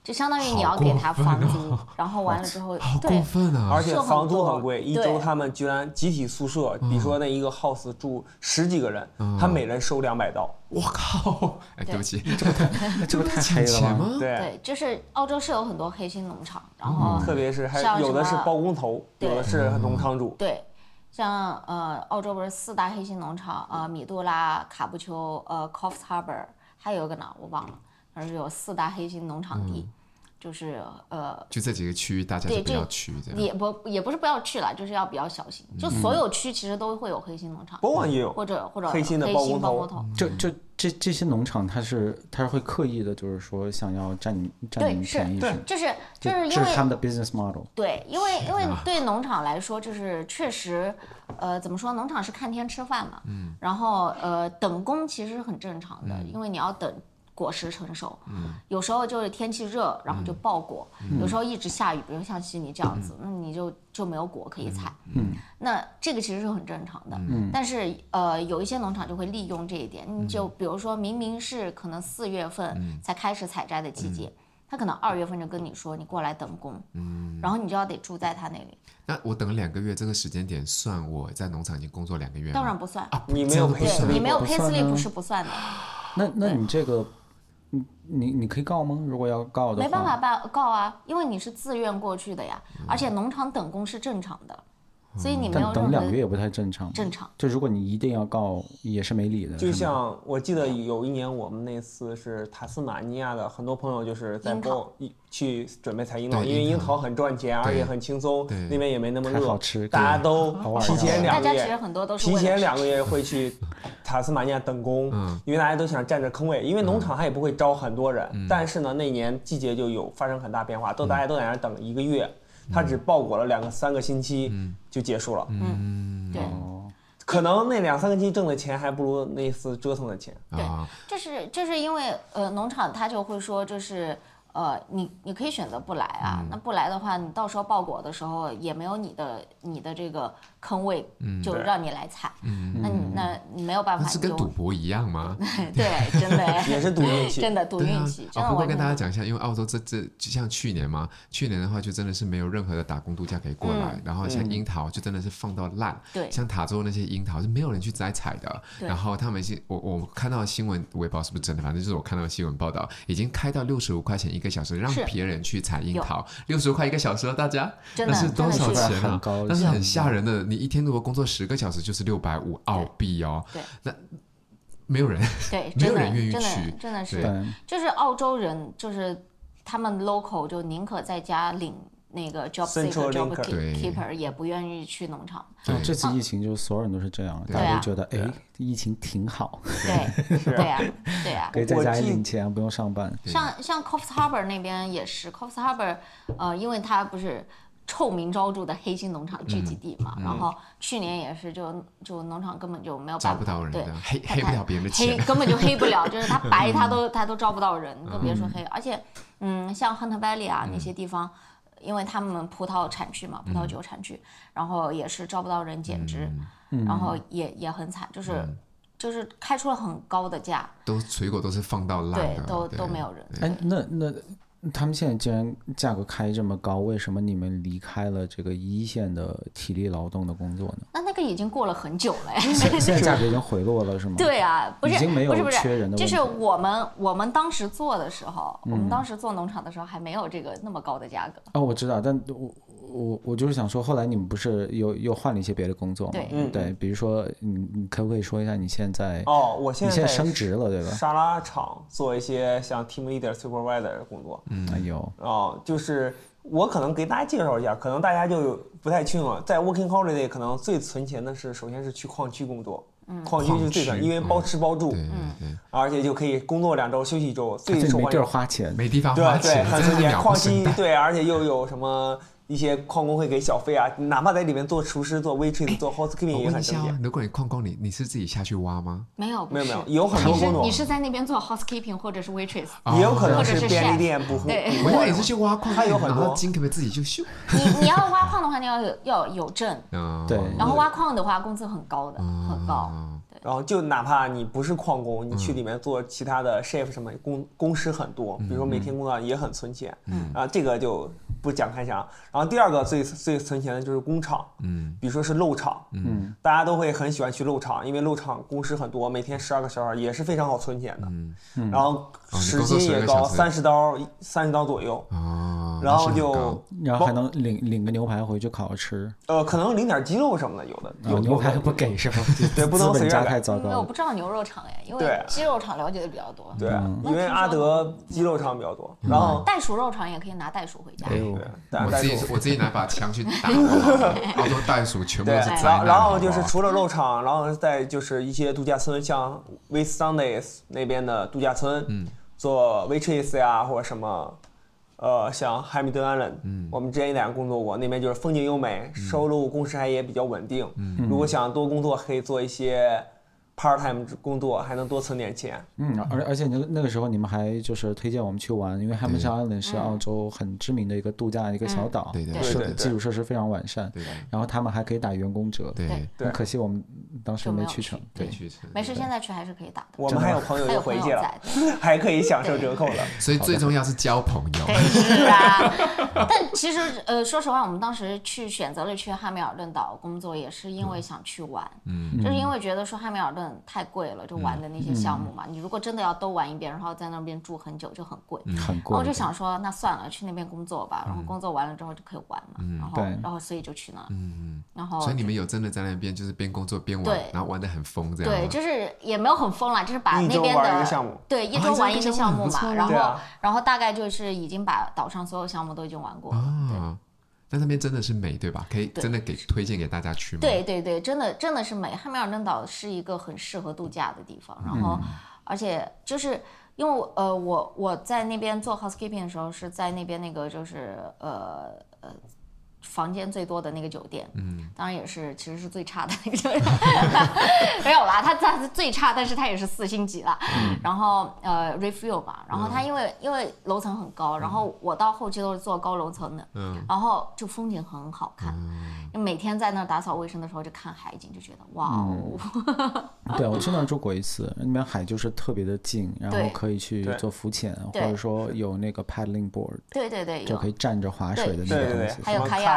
就相当于你要给他房租，然后完了之后，好过分啊！而且房租很贵，一周他们居然集体宿舍，比如说那一个 house 住十几个人，他每人收两百刀。我靠！哎，对不起，这不太 这不太黑了吗？对，就是澳洲是有很多黑心农场，然后特别是还有的是包工头，有的是农场主。对，像呃，澳洲不是四大黑心农场呃，米杜拉、卡布丘、呃，Coffs Harbour，还有一个呢我忘了。而是有四大黑心农场地，就是呃，就这几个区域大家就不要去，也不也不是不要去了，就是要比较小心。就所有区其实都会有黑心农场，包括也有或者或者黑心的包工头。就就这这些农场，它是它是会刻意的，就是说想要占你占你便宜，对，就是就是因为这是他们的 business model。对，因为因为对农场来说，就是确实，呃，怎么说，农场是看天吃饭嘛，嗯，然后呃，等工其实是很正常的，因为你要等。果实成熟，有时候就是天气热，然后就爆果；有时候一直下雨，比如像悉尼这样子，那你就就没有果可以采。嗯。那这个其实是很正常的。嗯。但是呃，有一些农场就会利用这一点，你就比如说明明是可能四月份才开始采摘的季节，他可能二月份就跟你说你过来等工，嗯。然后你就要得住在他那里。那我等了两个月，这个时间点算我在农场已经工作两个月？当然不算。啊，你没有 pay 你没有 pay slip 不是不算的。那那你这个。你你可以告吗？如果要告的话，没办法办告啊，因为你是自愿过去的呀，而且农场等工是正常的。所以你没有等两个月也不太正常。正常。就如果你一定要告，也是没理的。就像我记得有一年我们那次是塔斯马尼亚的很多朋友就是在报去准备采樱桃，因为樱桃。很赚钱，而且很轻松，那边也没那么热，好吃，大家都提前两个月，大家其实很多都是提前两个月会去 塔斯马尼亚等工，因为大家都想占着坑位，因为农场它也不会招很多人，但是呢那年季节就有发生很大变化，都大家都在那等一个月。他只包裹了两个三个星期就结束了。嗯，对，可能那两三个星期挣的钱还不如那次折腾的钱。对，这是这是因为呃农场他就会说就是。呃，你你可以选择不来啊。嗯、那不来的话，你到时候报果的时候也没有你的你的这个坑位，就让你来踩。嗯、那你那你没有办法。是跟赌博一样吗？对，真的 也是赌运气，真的赌运气。啊，不过跟大家讲一下，因为澳洲这这就像去年嘛，去年的话就真的是没有任何的打工度假可以过来，嗯、然后像樱桃就真的是放到烂。对、嗯。像塔州那些樱桃是没有人去摘采的。然后他们是，我我看到的新闻，我也不知道是不是真的，反正就是我看到的新闻报道，已经开到六十五块钱一。个小时让别人去采樱桃，六十五块一个小时，大家那是多少钱啊？但是很吓人的，你一天如果工作十个小时，就是六百五澳币哦。对，那没有人，对，没有人愿意去，真的是，就是澳洲人，就是他们 local 就宁可在家领。那个 job seeker job keeper 也不愿意去农场。对，这次疫情就所有人都是这样，大家都觉得哎，疫情挺好。对，对呀，对呀，可以在家里领钱，不用上班。像像 Coffs Harbour 那边也是，Coffs Harbour 呃，因为它不是臭名昭著的黑心农场聚集地嘛，然后去年也是，就就农场根本就没有招到人，对，黑黑不了别人的钱，黑根本就黑不了，就是他 白他都他都招不到人，更别说黑。而且，嗯，像 Hunter Valley 啊那些地方。因为他们葡萄产区嘛，葡萄酒产区，然后也是招不到人简直，然后也也很惨，就是就是开出了很高的价，都水果都是放到烂的，对，都都没有人。哎，那那他们现在既然价格开这么高，为什么你们离开了这个一线的体力劳动的工作呢？那那个已经过了很久了呀，现 在价格已经回落了是吗？对啊，不是，已经没有缺人的问题。就是我们我们当时做的时候，我们当时做农场的时候还没有这个那么高的价格。哦，我知道，但我。我我就是想说，后来你们不是又又换了一些别的工作吗？对，对，比如说，你你可不可以说一下你现在？哦，我现在现在升职了，对吧？沙拉厂做一些像 team leader、supervisor 的工作。嗯，有。哦，就是我可能给大家介绍一下，可能大家就不太清楚，在 working holiday 可能最存钱的是，首先是去矿区工作。嗯。矿区是最省，因为包吃包住。嗯。而且就可以工作两周休息一周，最受欢迎。没地儿花钱，没地方花钱，很存钱。矿区对，而且又有什么？一些矿工会给小费啊，哪怕在里面做厨师、做 waitress、做 housekeeping 也很挣钱。如果你矿工，你你是自己下去挖吗？没有，没有，没有，有很多工种。你是在那边做 housekeeping 或者是 waitress，也有可能是便利店补货。对，我以为你是去挖矿，他有很多金可不可以自己就修？你你要挖矿的话，你要有要有证。对。然后挖矿的话，工资很高的，很高。对。然后就哪怕你不是矿工，你去里面做其他的 chef 什么，工工时很多，比如说每天工作也很存钱。嗯。啊，这个就不讲开讲。然后第二个最最存钱的就是工厂。嗯。比如说是漏厂。嗯。大家都会很喜欢去漏厂，因为漏厂工时很多，每天十二个小时也是非常好存钱的。嗯。然后时薪也高，三十刀三十刀左右。哦。然后就然后还能领领个牛排回去烤着吃。呃，可能领点鸡肉什么的，有的。有牛排不给是吧？对，不能随便给。因为我不知道牛肉厂哎，因为鸡肉厂了解的比较多。对，因为阿德鸡肉厂比较多。然后袋鼠肉厂也可以拿袋鼠回家。对，我自己我自己拿把枪去打。澳洲袋鼠全部都是灾难。然后就是除了肉厂，然后再就是一些度假村，像 Whitsundays 那边的度假村，做 waitress 呀或者什么。呃，像汉密顿 Island，嗯，我们之前也在工作过，那边就是风景优美，收入工时还也比较稳定。嗯，如果想多工作，可以做一些。Part time 工作还能多存点钱。嗯，而而且那个那个时候你们还就是推荐我们去玩，因为 Hamilton Island 是澳洲很知名的一个度假一个小岛，对对，基础设施非常完善。对。然后他们还可以打员工折。对。很可惜我们当时没去成。对，没事，现在去还是可以打的。我们还有朋友又回去了，还可以享受折扣了。所以最重要是交朋友。对，是啊。但其实呃，说实话，我们当时去选择了去汉密尔顿岛工作，也是因为想去玩。嗯。就是因为觉得说汉密尔顿太贵了。就玩的那些项目嘛，你如果真的要都玩一遍，然后在那边住很久就很贵，很贵。然后我就想说，那算了，去那边工作吧。然后工作完了之后就可以玩嘛。然后，然后所以就去那。嗯嗯。然后，所以你们有真的在那边就是边工作边玩，然后玩的很疯这样。对，就是也没有很疯啦，就是把那边的对一周玩一个项目嘛。然后，然后大概就是已经把岛上所有项目都已经玩过了。但那边真的是美，对吧？可以真的给推荐给大家去吗？对对对，真的真的是美。汉密尔顿岛是一个很适合度假的地方，然后、嗯、而且就是因为呃，我我在那边做 housekeeping 的时候是在那边那个就是呃呃。房间最多的那个酒店，嗯，当然也是，其实是最差的那个酒店，没有啦，它它是最差，但是它也是四星级了。嗯、然后呃，Redfield 嘛，然后它因为、嗯、因为楼层很高，然后我到后期都是做高楼层的，嗯，然后就风景很好看，嗯、每天在那打扫卫生的时候就看海景，就觉得哇哦。嗯、对，我去那儿住过一次，那边海就是特别的近，然后可以去做浮潜，或者说有那个 paddling board，对对对，就可以站着划水的那个东西，还有开。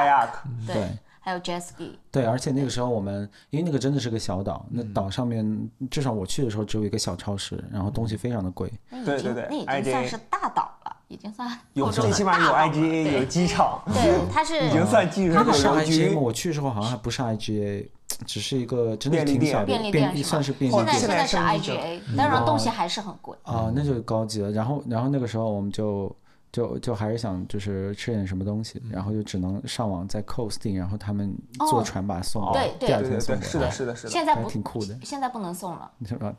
对，还有 jet ski。对，而且那个时候我们，因为那个真的是个小岛，那岛上面至少我去的时候只有一个小超市，然后东西非常的贵。对对对，那已经算是大岛了，已经算有最起码有 IGA，有机场。对，它是已经算技术它不是 IGA 吗？我去的时候好像还不是 IGA，只是一个真的挺小的便利店，算是便利店。现在现在是 IGA，但是东西还是很贵。啊，那就高级了。然后，然后那个时候我们就。就就还是想就是吃点什么东西，然后就只能上网在 Coast 订，然后他们坐船把送，对对对，是的，是的，是的，现在不挺酷的，现在不能送了，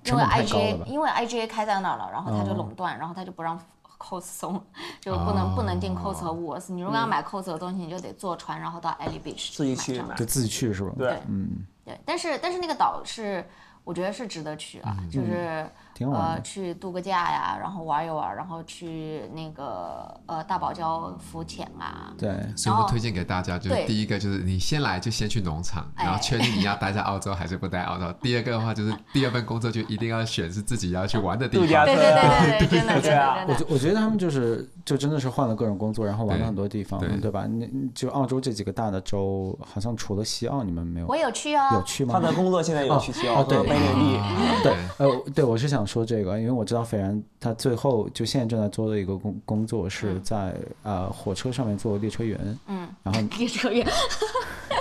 因为 IGA 因为 IGA 开在那儿了，然后他就垄断，然后他就不让 Coast 送，就不能不能订 Coast 和 Woolworths，你如果要买 Coast 的东西，你就得坐船，然后到 Airlie Beach 自己去买，就自己去是吧？对，嗯，对，但是但是那个岛是我觉得是值得去啊，就是。呃，去度个假呀，然后玩一玩，然后去那个呃大堡礁浮潜啊。对，所以我推荐给大家，就是第一个就是你先来就先去农场，然后确定你要待在澳洲还是不待澳洲。第二个的话就是 第二份工作就一定要选是自己要去玩的地方。对对对对，真的真的。我觉我觉得他们就是就真的是换了各种工作，然后玩了很多地方，对吧？那就澳洲这几个大的州，好像除了西澳你们没有。我有去哦。有去吗？他的工作现在有去西澳对，北领地。对，呃，对，我是想。说这个，因为我知道斐然他最后就现在正在做的一个工工作是在呃火车上面做列车员，嗯，然后 列车员，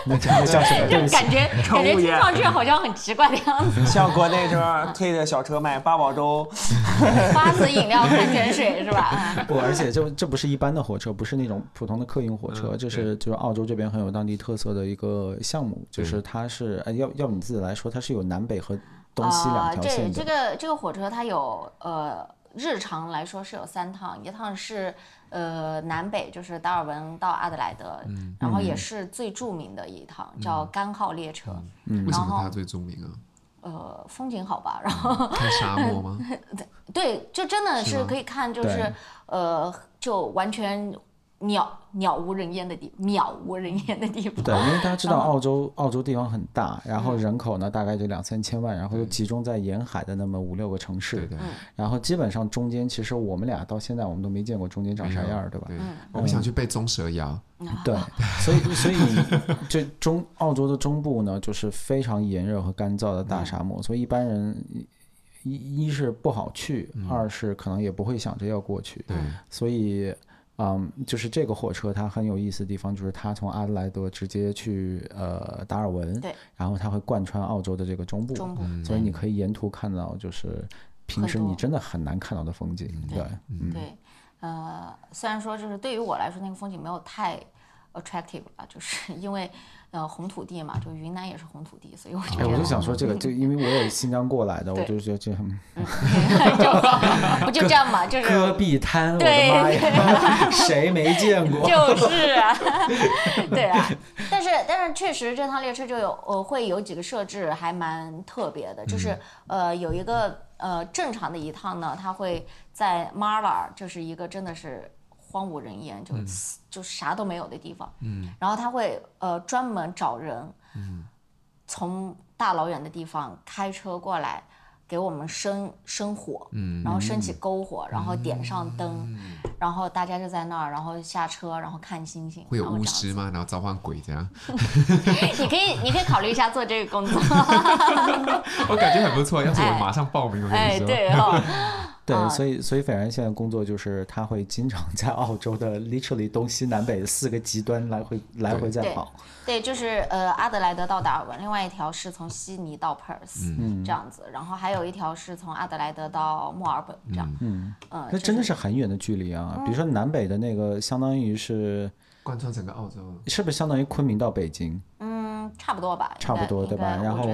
那叫叫什么？就感觉感觉听上去好像很奇怪的样子。像国内这边推着小车卖八宝粥、花子饮料、矿泉水是吧？不，而且这这不是一般的火车，不是那种普通的客运火车，这是就是澳洲这边很有当地特色的一个项目，就是它是哎要要你自己来说，它是有南北和。东西两条线的。这这个这个火车它有呃日常来说是有三趟，一趟是呃南北就是达尔文到阿德莱德，嗯、然后也是最著名的一趟，嗯、叫甘号列车。嗯，为什么它最著名啊？呃，风景好吧，然后看沙漠吗？对，就真的是可以看，就是，是呃，就完全。鸟鸟无人烟的地，渺无人烟的地方。对，因为大家知道澳洲，澳洲地方很大，然后人口呢大概就两三千万，然后又集中在沿海的那么五六个城市。对。然后基本上中间，其实我们俩到现在我们都没见过中间长啥样，对吧？对。我们想去被棕蛇咬。对。所以，所以这中澳洲的中部呢，就是非常炎热和干燥的大沙漠，所以一般人一一是不好去，二是可能也不会想着要过去。对。所以。嗯，就是这个火车它很有意思的地方，就是它从阿德莱德直接去呃达尔文，对，然后它会贯穿澳洲的这个中部，中部，所以你可以沿途看到就是平时你真的很难看到的风景，对，对，嗯、对，呃，虽然说就是对于我来说那个风景没有太 attractive 吧，就是因为。呃，红土地嘛，就云南也是红土地，所以我觉得。哎，我就想说这个，就因为我也新疆过来的，我就觉得这很。不就这样嘛，就是。戈壁滩，我的妈呀，谁没见过？就是啊，对啊，但是但是确实这趟列车就有呃会有几个设置还蛮特别的，就是呃有一个呃正常的一趟呢，它会在 Marla，就是一个真的是。荒无人烟，就就啥都没有的地方。嗯，然后他会呃专门找人，嗯，从大老远的地方开车过来，给我们生生火，嗯，然后升起篝火，然后点上灯，然后大家就在那儿，然后下车，然后看星星。会有巫师吗？然后召唤鬼这样？你可以，你可以考虑一下做这个工作。我感觉很不错，要是我马上报名。我跟你说。对哦。对，所以所以斐然现在工作就是他会经常在澳洲的 literally 东西南北四个极端来回来回在跑。对，对，就是呃阿德莱德到达尔文，另外一条是从悉尼到 Perth，嗯，这样子，然后还有一条是从阿德莱德到墨尔本这样。嗯嗯，那真的是很远的距离啊！嗯、比如说南北的那个，相当于是贯穿整个澳洲，是不是相当于昆明到北京？嗯。差不多吧，差不多对吧？然后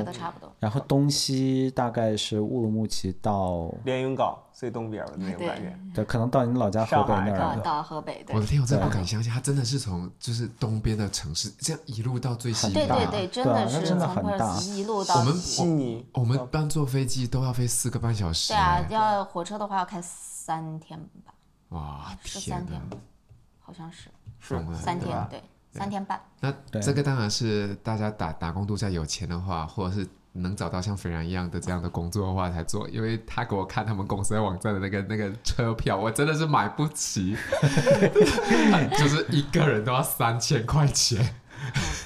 然后东西大概是乌鲁木齐到连云港最东边的那种感觉，对，可能到你老家河北那儿。到河北，我的天，我真不敢相信，它真的是从就是东边的城市这样一路到最西边。对对对，真的是真的很大，一路到悉尼。我们班坐飞机都要飞四个半小时。对啊，要火车的话要开三天吧？哇，是三天，好像是是三天，对。三天半，那这个当然是大家打打工度假有钱的话，或者是能找到像斐然一样的这样的工作的话才做。因为他给我看他们公司的网站的那个 那个车票，我真的是买不起，就是一个人都要三千块钱。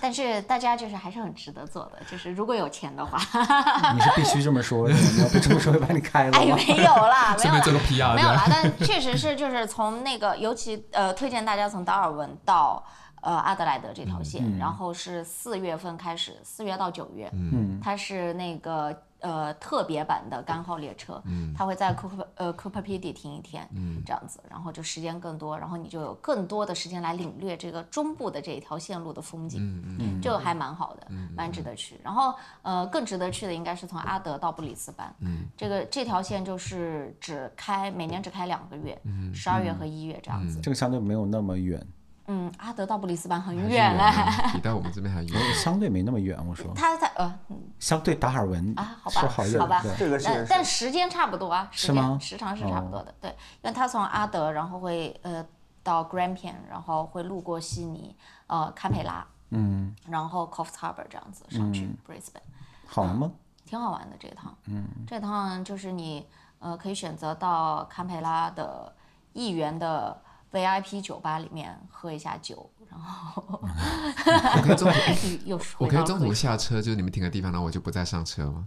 但是大家就是还是很值得做的，就是如果有钱的话，你是必须这么说的，你要不这么说会把你开了。哎，没有啦，没有啦，这个 PR 没有啦，但确实是就是从那个，尤其呃，推荐大家从达尔文到。呃，阿德莱德这条线，嗯、然后是四月份开始，四月到九月，嗯，它是那个呃特别版的干号列车，嗯，它会在库珀呃库珀皮迪停一天，嗯，这样子，然后就时间更多，然后你就有更多的时间来领略这个中部的这一条线路的风景，嗯嗯，就还蛮好的，嗯，蛮值得去。然后呃更值得去的应该是从阿德到布里斯班，嗯，这个这条线就是只开每年只开两个月，嗯，十二月和一月这样子，这个相对没有那么远。嗯，阿德到布里斯班很远。哎，比到我们这边还远，相对没那么远。我说。他在呃，相对达尔文啊，好吧，好，好吧，这个是，但时间差不多啊，是吗？时长是差不多的，对，因为他从阿德，然后会呃到 Grampian，然后会路过悉尼，呃，堪培拉，嗯，然后 Coffs Harbour 这样子上去 Brisbane，好吗？挺好玩的这一趟，嗯，这趟就是你呃可以选择到堪培拉的议员的。VIP 酒吧里面喝一下酒，然后我可以中途 我可以中途下车，就是你们停的地方，然后我就不再上车吗？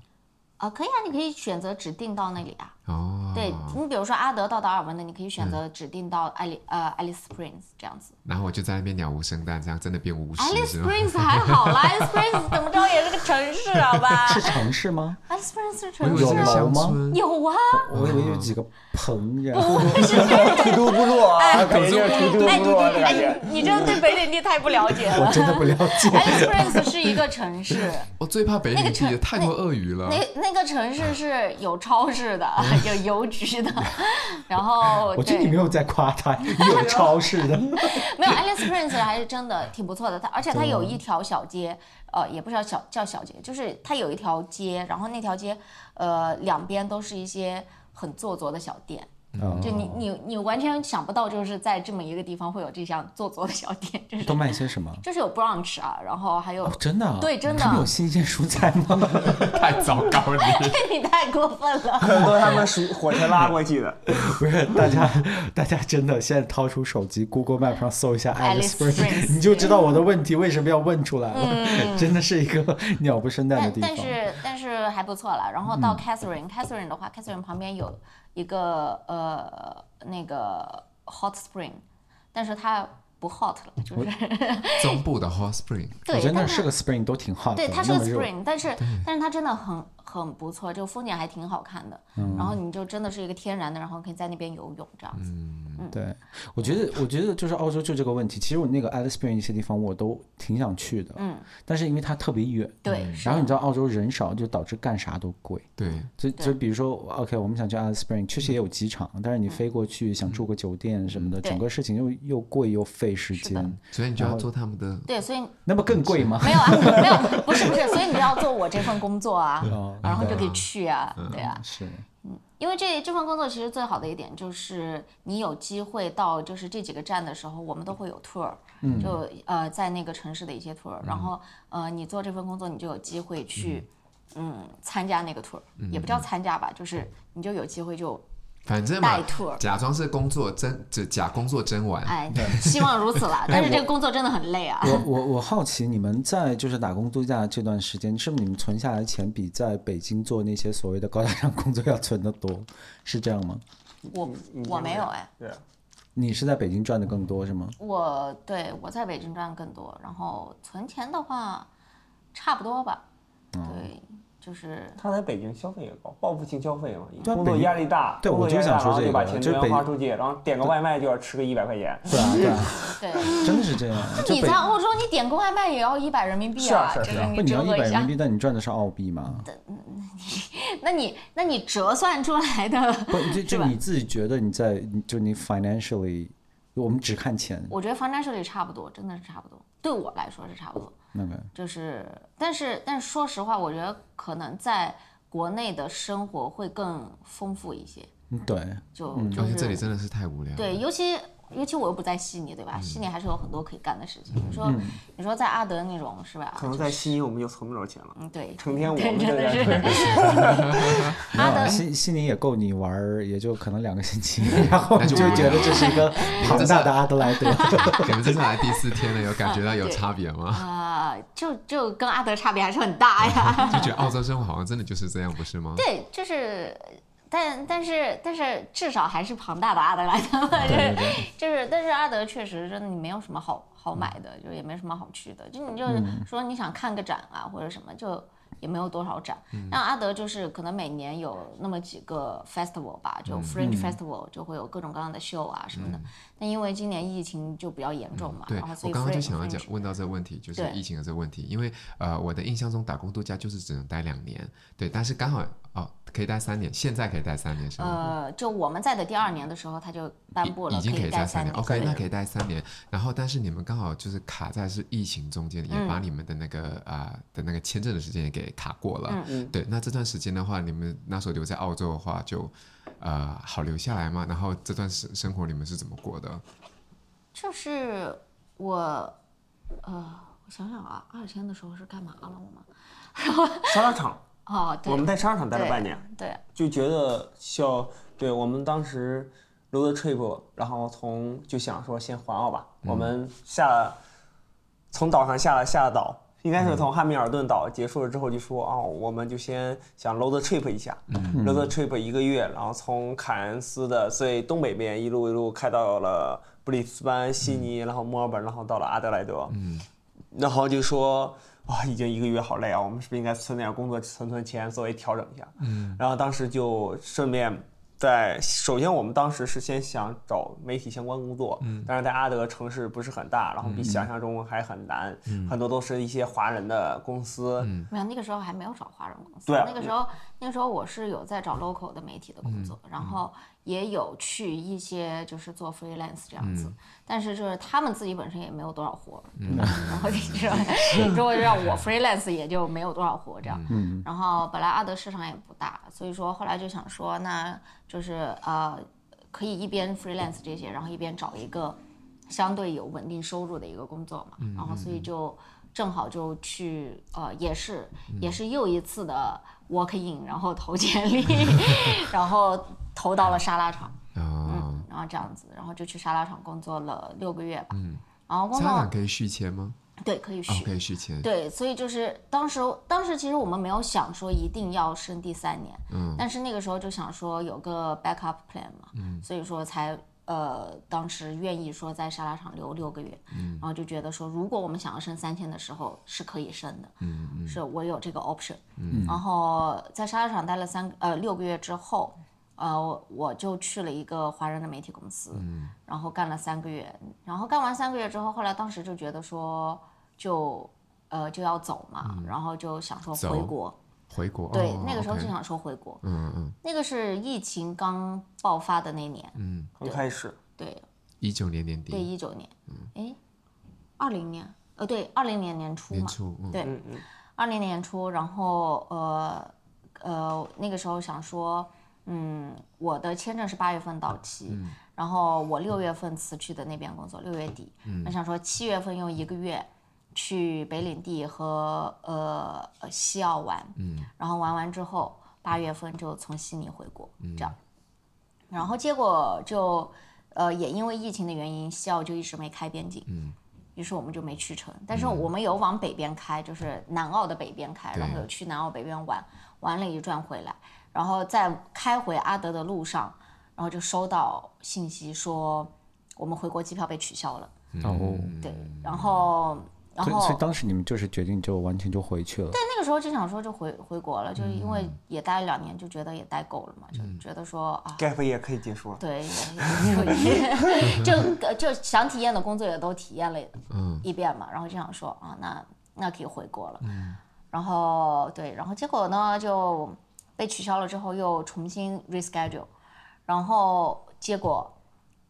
啊，可以啊，你可以选择指定到那里啊。哦，对你比如说阿德到达尔文的，你可以选择指定到爱丽呃 Alice Springs 这样子。然后我就在那边鸟无声蛋，这样真的变巫师。Alice Springs 还好啦，Alice Springs 怎么着也是个城市，好吧？是城市吗？Alice Springs 是城市啊。有楼吗？有啊。我以为有几个棚，然后土都部落啊，北京土都部落的感觉。你真的对北领地太不了解了。我真的不了解。Alice Springs 是一个城市。我最怕北领地，太多鳄鱼了。那那个城市是有超市的，有邮局的。然后 我觉得你没有在夸他，有超市的。没有，Alice Springs 还是真的挺不错的。它而且它有一条小街，呃，也不知道小叫小街，就是它有一条街，然后那条街，呃，两边都是一些很做作的小店，就你你你完全想不到，就是在这么一个地方会有这项做作的小店，就是都卖些什么？就是有 brunch 啊，然后还有真的对真的，他们有新鲜蔬菜吗？太糟糕了，你 你太过分了，很多他们是火车拉过去的。不是，大家大家真的现在掏出手机，Google Map 上搜一下 Alice Springs，你就知道我的问题为什么要问出来了。真的是一个鸟不生蛋的地方。但是但是还不错了。然后到 Catherine，Catherine 的话，Catherine 旁边有。一个呃那个 hot spring，但是它不 hot 了，就是 中部的 hot spring。对，我觉得那是个 spring 都挺 hot 的。对，它是个 spring，但是但是它真的很。很不错，这个风景还挺好看的。嗯，然后你就真的是一个天然的，然后可以在那边游泳这样子。嗯，对，我觉得我觉得就是澳洲就这个问题。其实我那个 Alice Springs 一些地方我都挺想去的。嗯，但是因为它特别远。对。然后你知道澳洲人少，就导致干啥都贵。对。就就比如说，OK，我们想去 Alice Springs，确实也有机场，但是你飞过去想住个酒店什么的，整个事情又又贵又费时间。所以你就要做他们的。对，所以。那不更贵吗？没有啊，没有，不是不是，所以你就要做我这份工作啊，然后就可以去。对啊，对啊，是，嗯，因为这这份工作其实最好的一点就是你有机会到就是这几个站的时候，我们都会有 tour，嗯，就呃在那个城市的一些 tour，然后呃你做这份工作你就有机会去嗯参加那个 tour，也不叫参加吧，就是你就有机会就。反正嘛，假装是工作真，就假工作真玩。哎，对，希望如此啦。但是这个工作真的很累啊。我我我好奇，你们在就是打工度假这段时间，是不是你们存下来的钱比在北京做那些所谓的高大上工作要存的多？是这样吗？我我没有哎。对。你是在北京赚的更多是吗？我对我在北京赚的更多，然后存钱的话，差不多吧。对。就是他在北京消费也高，报复性消费嘛，工作压力大，对，我就想说这个，就把钱全花出去，然后点个外卖就要吃个一百块钱，对啊，对，真的是这样。你在欧洲，你点个外卖也要一百人民币啊，是是是，不，你要一百人民币，但你赚的是澳币吗？那你那你折算出来的，不，就就你自己觉得你在，就你 financially，我们只看钱，我觉得 financially 差不多，真的是差不多，对我来说是差不多。那个就是，但是但是说实话，我觉得可能在国内的生活会更丰富一些。对，就就是这里真的是太无聊。对，尤其。尤其我又不在悉尼，对吧？悉尼还是有很多可以干的事情。你说，你说在阿德那种是吧？可能在悉尼我们就存不着钱了。嗯，对。成天我们在 阿德悉悉尼也够你玩，也就可能两个星期，然后就觉得这是一个庞大的阿德莱德。你们这次来第四天了，有感觉到有差别吗？啊，就就跟阿德差别还是很大呀。就觉得澳洲生活好像真的就是这样，不是吗？对，就是。但但是但是至少还是庞大的阿德莱德嘛，就是 就是，但是阿德确实真的你没有什么好好买的，就也没什么好去的，就你就是说你想看个展啊或者什么就。也没有多少展，但阿德就是可能每年有那么几个 festival 吧，就 Fringe Festival 就会有各种各样的秀啊什么的。但因为今年疫情就比较严重嘛，然后所以我刚刚就想要讲问到这个问题，就是疫情的这个问题。因为呃，我的印象中打工度假就是只能待两年，对，但是刚好哦可以待三年，现在可以待三年是吗？呃，就我们在的第二年的时候，他就颁布了已经可以待三年，OK，那可以待三年。然后但是你们刚好就是卡在是疫情中间，也把你们的那个啊、呃、的那个签证的时间也给。卡过了，嗯嗯，对，那这段时间的话，你们那时候留在澳洲的话就，就呃好留下来吗？然后这段生生活你们是怎么过的？就是我，呃，我想想啊，二千的时候是干嘛了？我们沙拉厂哦，对，我们在商场待了半年，对，对。就觉得像对我们当时 road trip，然后从就想说先环澳吧，嗯、我们下了从岛上下了下了岛。应该是从汉密尔顿岛结束了之后，就说哦，我们就先想 road trip 一下，road trip 一个月，然后从凯恩斯的最东北边一路一路开到了布里斯班、悉尼，然后墨尔本，然后到了阿德莱德，嗯。然后就说哇，已经一个月好累啊，我们是不是应该存点工作存存钱作为调整一下？嗯。然后当时就顺便。在首先，我们当时是先想找媒体相关工作，嗯，但是在阿德城市不是很大，然后比想象中还很难，嗯，很多都是一些华人的公司，嗯，没有，那个时候还没有找华人公司，对，那个时候那时候我是有在找 local 的媒体的工作，然后也有去一些就是做 freelance 这样子，但是就是他们自己本身也没有多少活，嗯，然后 就 是如果让我 freelance 也就没有多少活这样，嗯，然后本来阿德市场也不大，所以说后来就想说那。就是呃，可以一边 freelance 这些，然后一边找一个相对有稳定收入的一个工作嘛，嗯、然后所以就正好就去呃也是也是又一次的 walk in，然后投简历，然后投到了沙拉厂，哦、嗯，然后这样子，然后就去沙拉厂工作了六个月吧，嗯，然后工作可以续签吗？对，可以续，可以续签。对，所以就是当时，当时其实我们没有想说一定要升第三年，嗯，但是那个时候就想说有个 backup plan 嘛，嗯，所以说才呃，当时愿意说在沙拉厂留六个月，嗯，然后就觉得说如果我们想要升三千的时候是可以升的，嗯嗯，是我有这个 option，嗯，然后在沙拉厂待了三呃六个月之后，呃，我就去了一个华人的媒体公司，嗯，然后干了三个月，然后干完三个月之后，后来当时就觉得说。就，呃，就要走嘛，嗯、然后就想说回国，回国，对，哦、那个时候就想说回国，嗯嗯，那个是疫情刚爆发的那年，嗯，刚开始，对，一九年年底，对，一九年，嗯，哎，二零年，呃，对，二零年年初嘛，年初，嗯、对，二零年年初，然后呃呃，那个时候想说，嗯，我的签证是八月份到期，嗯、然后我六月份辞去的那边工作，六月底，嗯，我想说七月份用一个月。去北领地和呃西澳玩，嗯，然后玩完之后，八月份就从悉尼回国，嗯、这样，然后结果就呃也因为疫情的原因，西澳就一直没开边境，嗯，于是我们就没去成。但是我们有往北边开，就是南澳的北边开，嗯、然后有去南澳北边玩，玩了一转回来，然后在开回阿德的路上，然后就收到信息说我们回国机票被取消了，哦、嗯，对，然后。所以，所以当时你们就是决定就完全就回去了。对，那个时候就想说就回回国了，就是因为也待了两年，就觉得也待够了嘛，就觉得说啊，gap 也可以结束了。对，就就想体验的工作也都体验了一遍嘛，然后就想说啊，那那可以回国了。然后对，然后结果呢就被取消了之后又重新 reschedule，然后结果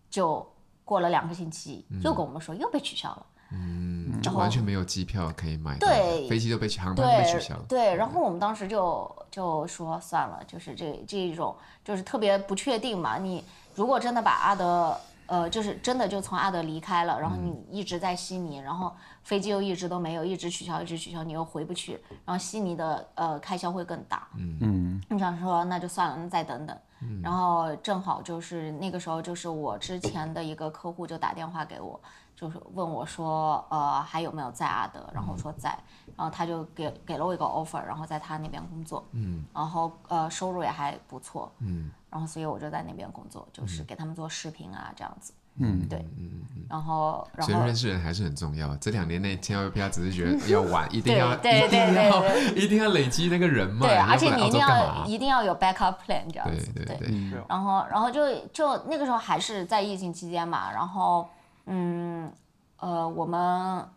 就过了两个星期又跟我们说又被取消了。嗯，就完全没有机票可以买，对，飞机都被航班被取消了。对，然后我们当时就就说算了，就是这这一种就是特别不确定嘛。你如果真的把阿德，呃，就是真的就从阿德离开了，然后你一直在悉尼，然后飞机又一直都没有，一直取消，一直取消，你又回不去，然后悉尼的呃开销会更大。嗯嗯，你想说那就算了，那再等等。然后正好就是那个时候，就是我之前的一个客户就打电话给我。就是问我说，呃，还有没有在阿德？然后我说在，然后他就给给了我一个 offer，然后在他那边工作，嗯，然后呃收入也还不错，嗯，然后所以我就在那边工作，就是给他们做视频啊这样子，嗯，对，嗯嗯，然后然后所以认识人还是很重要，这两年内千万不要只是觉得要玩，一定要对对对 一定要累积那个人脉，对，而且你一定要一定要有 backup plan 这样子，对对对，然后然后就就那个时候还是在疫情期间嘛，然后。嗯，呃，我们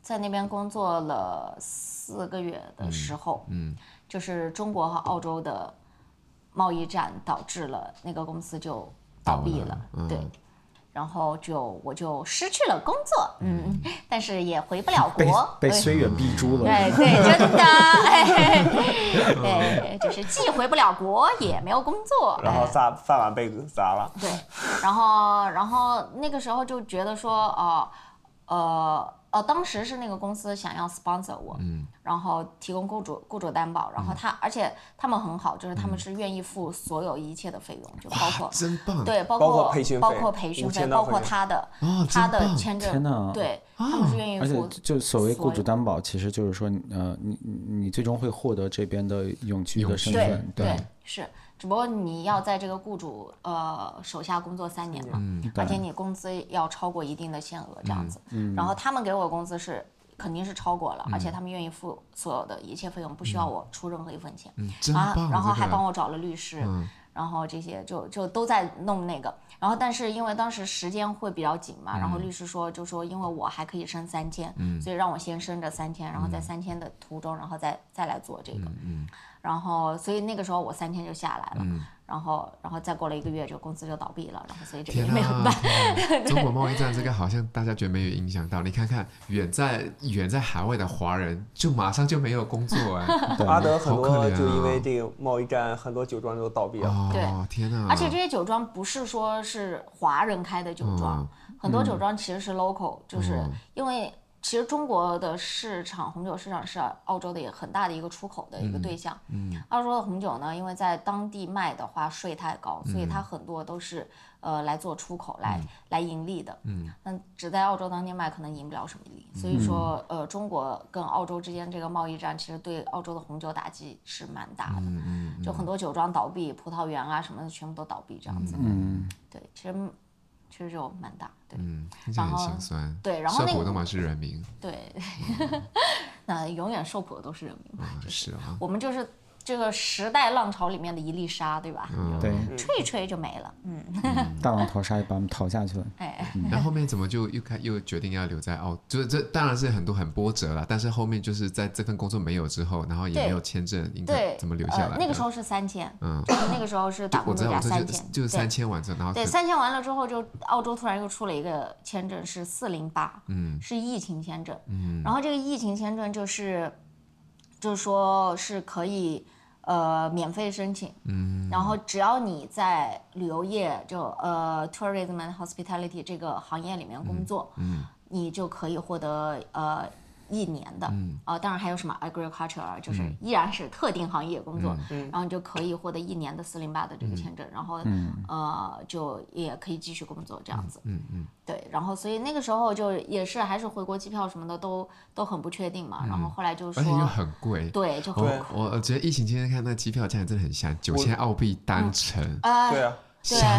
在那边工作了四个月的时候，嗯，嗯。就是中国和澳洲的贸易战导致了那个公司就倒闭了，了嗯、对，然后就我就失去了工作，嗯，嗯。但是也回不了国，被虽远必诛了，对对，真的，哎，就是既回不了国，也没有工作，然后饭饭碗被砸了，对。然后，然后那个时候就觉得说，哦，呃，呃，当时是那个公司想要 sponsor 我，嗯，然后提供雇主雇主担保，然后他，而且他们很好，就是他们是愿意付所有一切的费用，就包括，真棒，对，包括培训费，包括培训费，包括他的，他的签证，对，他们是愿意付，而且就所谓雇主担保，其实就是说，呃，你你最终会获得这边的永居的身份，对，是。只不过你要在这个雇主呃手下工作三年嘛，嗯、而且你工资要超过一定的限额这样子，嗯嗯、然后他们给我工资是肯定是超过了，嗯、而且他们愿意付所有的一切费用，不需要我出任何一分钱，嗯、啊，然后还帮我找了律师，嗯、然后这些就就都在弄那个，然后但是因为当时时间会比较紧嘛，嗯、然后律师说就说因为我还可以升三千，嗯、所以让我先升这三千，然后在三千的途中，然后再再来做这个。嗯嗯。然后所以那个时候我三天就下来了。然后，然后再过了一个月，这个公司就倒闭了，然后所以这个也没有办。中国贸易战这个好像大家觉得没有影响到，你看看远在远在海外的华人，就马上就没有工作哎。阿德很多就因为这个贸易战，很多酒庄都倒闭了。对，天哪！而且这些酒庄不是说是华人开的酒庄，很多酒庄其实是 local，就是因为。其实中国的市场，红酒市场是澳洲的也很大的一个出口的一个对象。嗯，嗯，澳洲的红酒呢，因为在当地卖的话税太高，所以它很多都是呃来做出口来、嗯、来盈利的。嗯，那只在澳洲当地卖可能赢不了什么利。所以说呃，中国跟澳洲之间这个贸易战，其实对澳洲的红酒打击是蛮大的。嗯，就很多酒庄倒闭，葡萄园啊什么的全部都倒闭这样子。嗯，对，其实。其实就蛮大，对，嗯，然后心酸，对，然后那个都嘛是人民，对，那永远受苦的都是人民嘛，就是啊，我们就是。这个时代浪潮里面的一粒沙，对吧？嗯，对，吹一吹就没了。嗯，大浪淘沙也把我们淘下去了。哎，然后后面怎么就又开又决定要留在澳？就是这当然是很多很波折了，但是后面就是在这份工作没有之后，然后也没有签证，应该怎么留下来？那个时候是三千，嗯，那个时候是打工度假三千，就是三千完之后，然后对三千完了之后，就澳洲突然又出了一个签证，是四零八，嗯，是疫情签证，嗯，然后这个疫情签证就是，就是说是可以。呃，免费申请，嗯，然后只要你在旅游业就呃，tourism and hospitality 这个行业里面工作，嗯，嗯，你就可以获得呃。一年的，啊，当然还有什么 agriculture，就是依然是特定行业工作，然后你就可以获得一年的四零八的这个签证，然后呃，就也可以继续工作这样子，嗯嗯，对，然后所以那个时候就也是还是回国机票什么的都都很不确定嘛，然后后来就说，而且又很贵，对，就很贵。我我觉得疫情期间看那机票价钱真的很香，九千澳币单程，对啊。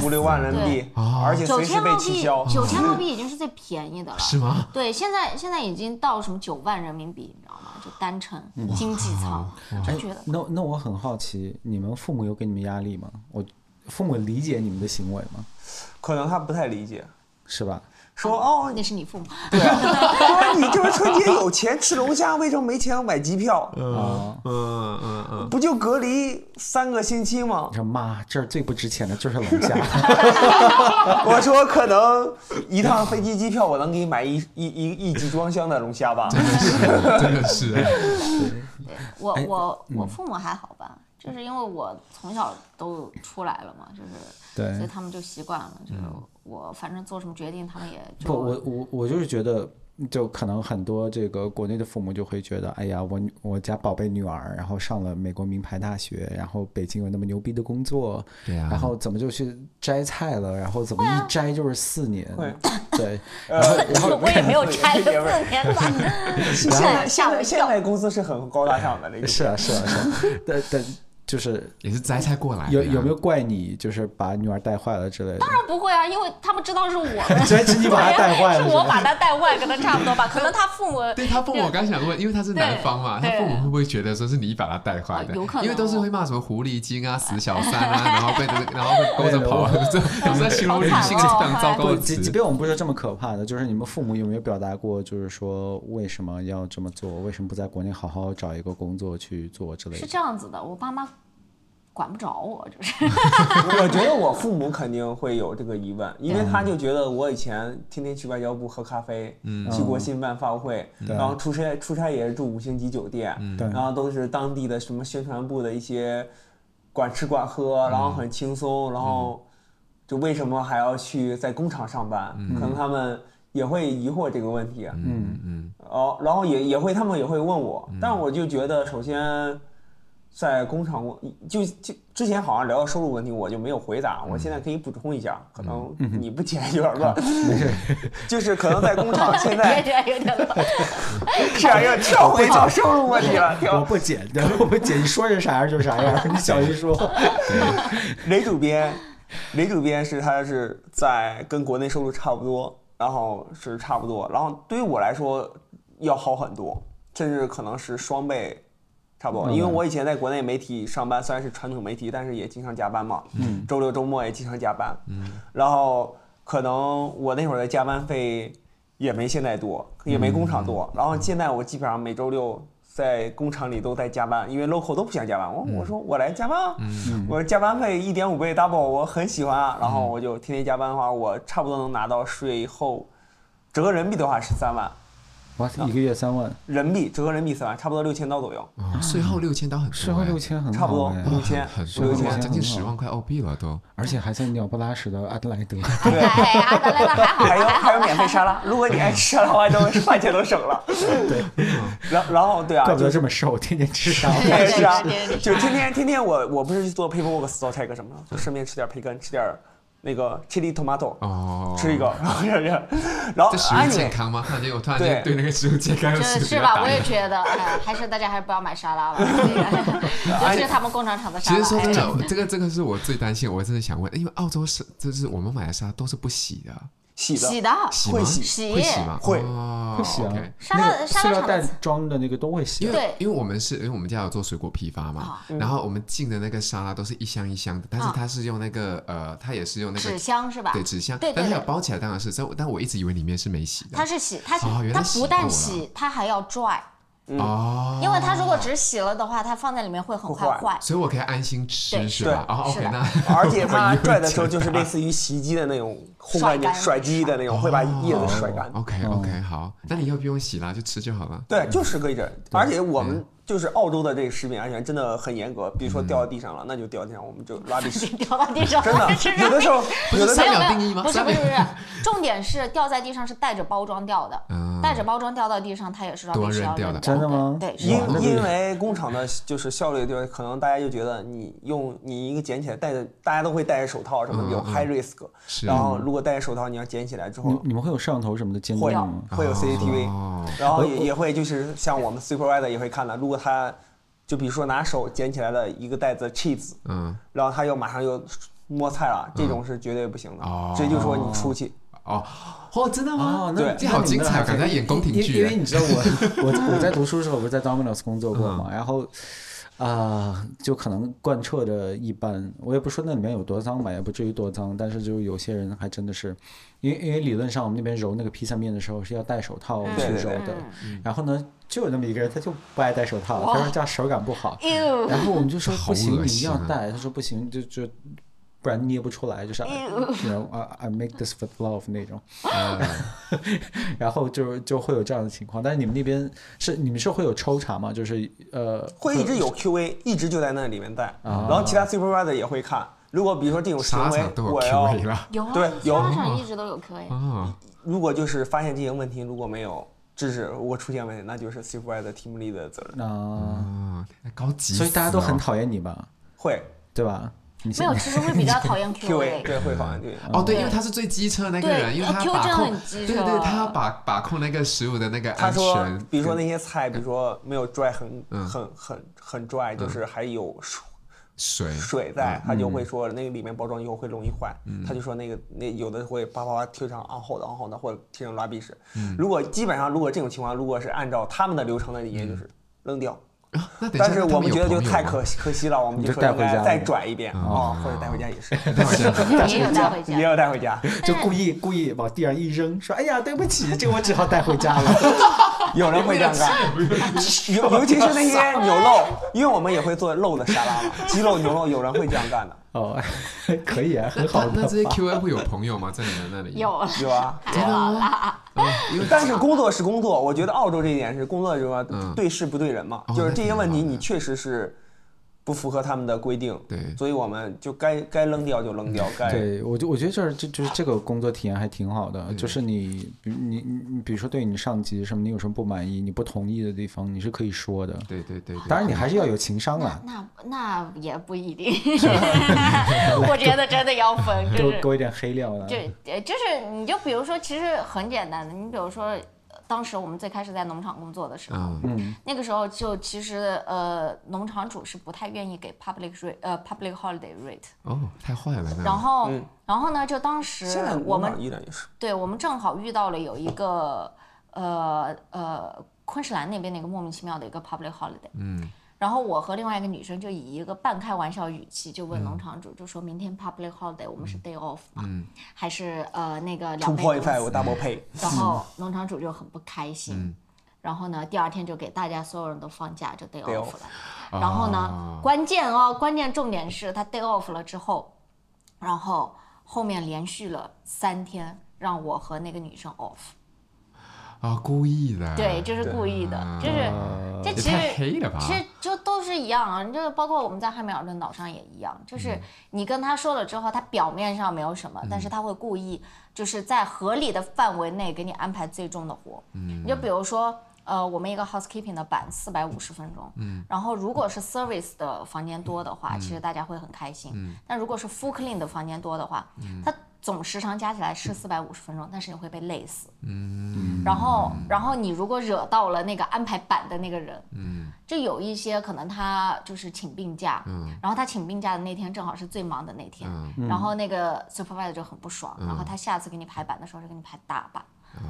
五六万人民币，而且随时被取消。九千澳币已经是最便宜的了，是吗？对，现在现在已经到什么九万人民币，你知道吗？就单程经济舱，真觉得。那那我很好奇，你们父母有给你们压力吗？我父母理解你们的行为吗？可能他不太理解，是吧？说哦，那是你父母。对啊，说你就是春节有钱吃龙虾，为什么没钱买机票？嗯嗯嗯嗯，不就隔离三个星期吗？你说妈，这儿最不值钱的就是龙虾。我说可能一趟飞机机票我能给你买一一一一集装箱的龙虾吧。真的是，真的是。对，我我我父母还好吧，就是因为我从小都出来了嘛，就是。对，所以他们就习惯了，就我反正做什么决定，他们也就不，我我我就是觉得，就可能很多这个国内的父母就会觉得，哎呀，我我家宝贝女儿，然后上了美国名牌大学，然后北京有那么牛逼的工作，对啊，然后怎么就去摘菜了，然后怎么一摘就是四年，对，然后然后我也没有摘了四年吧，现在现在现在公司是很高大上的那个，是啊是啊是 啊，对对。就是也是摘菜过来，有有没有怪你？就是把女儿带坏了之类的？当然不会啊，因为他们知道是我，所以你把她带坏了，是我把她带坏，可能差不多吧。可能他父母 对他父母，我刚想问，因为他是男方嘛，他父母会不会觉得说是你把他带坏的？有可能，因为都是会骂什么狐狸精啊、死小三啊，然后被然后被勾着跑，这有在形容女性是非常糟糕的词。即便我们不是这么可怕的，就是你们父母有没有表达过，就是说为什么要这么做？为什么不在国内好好找一个工作去做之类的？是这样子的，我爸妈。管不着我，就是。我觉得我父母肯定会有这个疑问，因为他就觉得我以前天天去外交部喝咖啡，嗯，去国新办发布会，然后出差出差也是住五星级酒店，然后都是当地的什么宣传部的一些管吃管喝，然后很轻松，然后就为什么还要去在工厂上班？可能他们也会疑惑这个问题，嗯嗯，哦，然后也也会他们也会问我，但我就觉得首先。在工厂，我就就之前好像聊到收入问题，我就没有回答。我现在可以补充一下，可能你不剪有点乱。没事，就是可能在工厂 现在有点乱。是啊，要跳回到收入问题了。我不剪，我不剪，你说是啥样就啥样。你小心说。雷主编，雷主编是他是在跟国内收入差不多，然后是差不多，然后对于我来说要好很多，甚至可能是双倍。差不多，因为我以前在国内媒体上班，虽然是传统媒体，但是也经常加班嘛。嗯。周六周末也经常加班。嗯。然后可能我那会儿的加班费也没现在多，也没工厂多。然后现在我基本上每周六在工厂里都在加班，因为 local 都不想加班。我我说我来加班，我说加班费一点五倍 double，我很喜欢啊。然后我就天天加班的话，我差不多能拿到税后折合人民币的话是三万。哇，一个月三万人民币，折合人民币三万，差不多六千刀左右。税后六千刀很税后六千很差不多六千，很六千，将近十万块澳币了都。而且还在鸟不拉屎的阿德莱德。对，阿德莱德还好。还有还有免费沙拉，如果你爱吃沙拉的话，都饭钱都省了。对，然然后对啊，怪不得这么瘦，天天吃沙拉。天天吃啊，就天天天天我我不是去做 paperwork style check 什么的，就顺便吃点培根，吃点。那个 chili tomato，哦，吃一个，然后然后这食物健康吗？感觉我突然间对那个食物健康是是吧？我也觉得，哎，还是大家还是不要买沙拉了，尤其是他们工厂厂的沙拉。其实说真的，这个这个是我最担心，我真的想问，因为澳洲是就是我们买的沙拉都是不洗的。洗的，洗的，会洗，洗，会洗吗？会，会洗啊。沙拉，沙拉袋装的那个都会洗。对，因为我们是，因为我们家有做水果批发嘛，然后我们进的那个沙拉都是一箱一箱的，但是它是用那个呃，它也是用那个纸箱是吧？对，纸箱。对，但它有包起来当然是，但但我一直以为里面是没洗的。它是洗，它它不但洗，它还要 dry。哦，因为它如果只洗了的话，它放在里面会很快坏，所以我可以安心吃，是吧？哦，OK，那而且它拽的时候就是类似于洗衣机的那种烘干机、甩机的那种，会把叶子甩干。OK，OK，好，那你要不用洗了，就吃就好了。对，就是可以的，而且我们。就是澳洲的这个食品安全真的很严格，比如说掉到地上了，那就掉地上，我们就拉地 屎。掉到地上，真的有的时候，有的三秒定义吗？不是不是不是，重点是掉在地上是带着包装掉的，带着包装掉到地上，它也是要扔掉的。真的吗？对，因因为工厂的就是效率，就是可能大家就觉得你用你一个捡起来戴着，大家都会戴着手套什么有 high risk，然后如果戴着手套你要捡起来之后，你们会有摄像头什么的监控吗？会会有 CCTV，然后也也会就是像我们 supervisor 也会看的，如果他。就比如说拿手捡起来的一个袋子 cheese，嗯，然后他又马上又摸菜了，这种是绝对不行的。所以就说你出去。哦，哦，真的吗？哦，那这好精彩，感觉演宫廷剧。因为你知道我我我在读书的时候，我不是在 Domino's 工作过嘛，然后啊，就可能贯彻着一般，我也不说那里面有多脏吧，也不至于多脏，但是就有些人还真的是，因为因为理论上我们那边揉那个披萨面的时候是要戴手套去揉的，然后呢。就有那么一个人，他就不爱戴手套，他说这样手感不好。然后我们就说不行，你一定要戴。他说不行，就就不然捏不出来，就是然后啊，I make this with love 那种。然后就就会有这样的情况。但是你们那边是你们是会有抽查吗？就是呃，会一直有 QA，一直就在那里面带。然后其他 supervisor 也会看。如果比如说这种行为，我要有对有，一直都有 QA。如果就是发现这些问题，如果没有。制止如果出现问题，那就是 supervisor team lead 的责任。啊，高级，所以大家都很讨厌你吧？会，对吧？没有，其实会比较讨厌 QA。对，会讨厌对。哦，对，因为他是最机车那个人，因为他把控，对对对，他要把把控那个食物的那个安全。比如说那些菜，比如说没有 dry 很很很很 dry，就是还有水水。在，他就会说那个里面包装以后会容易坏，他就说那个那有的会叭叭叭贴上 on hold on hold 的，或者贴上拉鼻屎。如果基本上如果这种情况，如果是按照他们的流程的，应该就是扔掉。但是我们觉得就太可可惜了，我们就说应该再拽一遍啊，或者带回家也是。也有带回家，也有带回家，就故意故意往地上一扔，说哎呀对不起，这个我只好带回家了。有人会这样干，尤尤其是那些牛肉，因为我们也会做肉的沙拉嘛，鸡肉、牛肉，有人会这样干的。哦，可以啊，很好。那这些 QA 会有朋友吗？在你们那里？有有啊，真的吗？但是工作是工作，我觉得澳洲这一点是工作，就是说对事不对人嘛，就是这些问题你确实是。不符合他们的规定，对，所以我们就该该扔掉就扔掉，该。对我就我觉得这就就是这个工作体验还挺好的，就是你你你比如说对你上级什么，你有什么不满意，你不同意的地方，你是可以说的，对对对，当然你还是要有情商啊，那那也不一定，我觉得真的要分，多勾一点黑料了，对，就是你就比如说，其实很简单的，你比如说。当时我们最开始在农场工作的时候，嗯，那个时候就其实呃，农场主是不太愿意给 public rate 呃 public holiday rate 哦，太坏了。然后然后呢，就当时我们对，我们正好遇到了有一个呃呃昆士兰那边的一个莫名其妙的一个 public holiday，嗯。然后我和另外一个女生就以一个半开玩笑语气就问农场主，就说明天 public holiday 我们是 day off 嘛，还是呃那个两倍工资？然后农场主就很不开心，然后呢，第二天就给大家所有人都放假，就 day off 了。然后呢，关键哦，关键重点是他 day off 了之后，然后后面连续了三天让我和那个女生 off。啊，故意的。对，就是故意的，就是这其实其实就都是一样啊，就包括我们在汉密尔顿岛上也一样，就是你跟他说了之后，他表面上没有什么，但是他会故意就是在合理的范围内给你安排最重的活。嗯，你就比如说，呃，我们一个 housekeeping 的板四百五十分钟，嗯，然后如果是 service 的房间多的话，其实大家会很开心，嗯，但如果是 full clean 的房间多的话，嗯，他。总时长加起来是四百五十分钟，但是你会被累死。嗯，然后，然后你如果惹到了那个安排板的那个人，嗯，就有一些可能他就是请病假，嗯，然后他请病假的那天正好是最忙的那天，嗯，然后那个 supervisor 就很不爽，然后他下次给你排板的时候就给你排大板，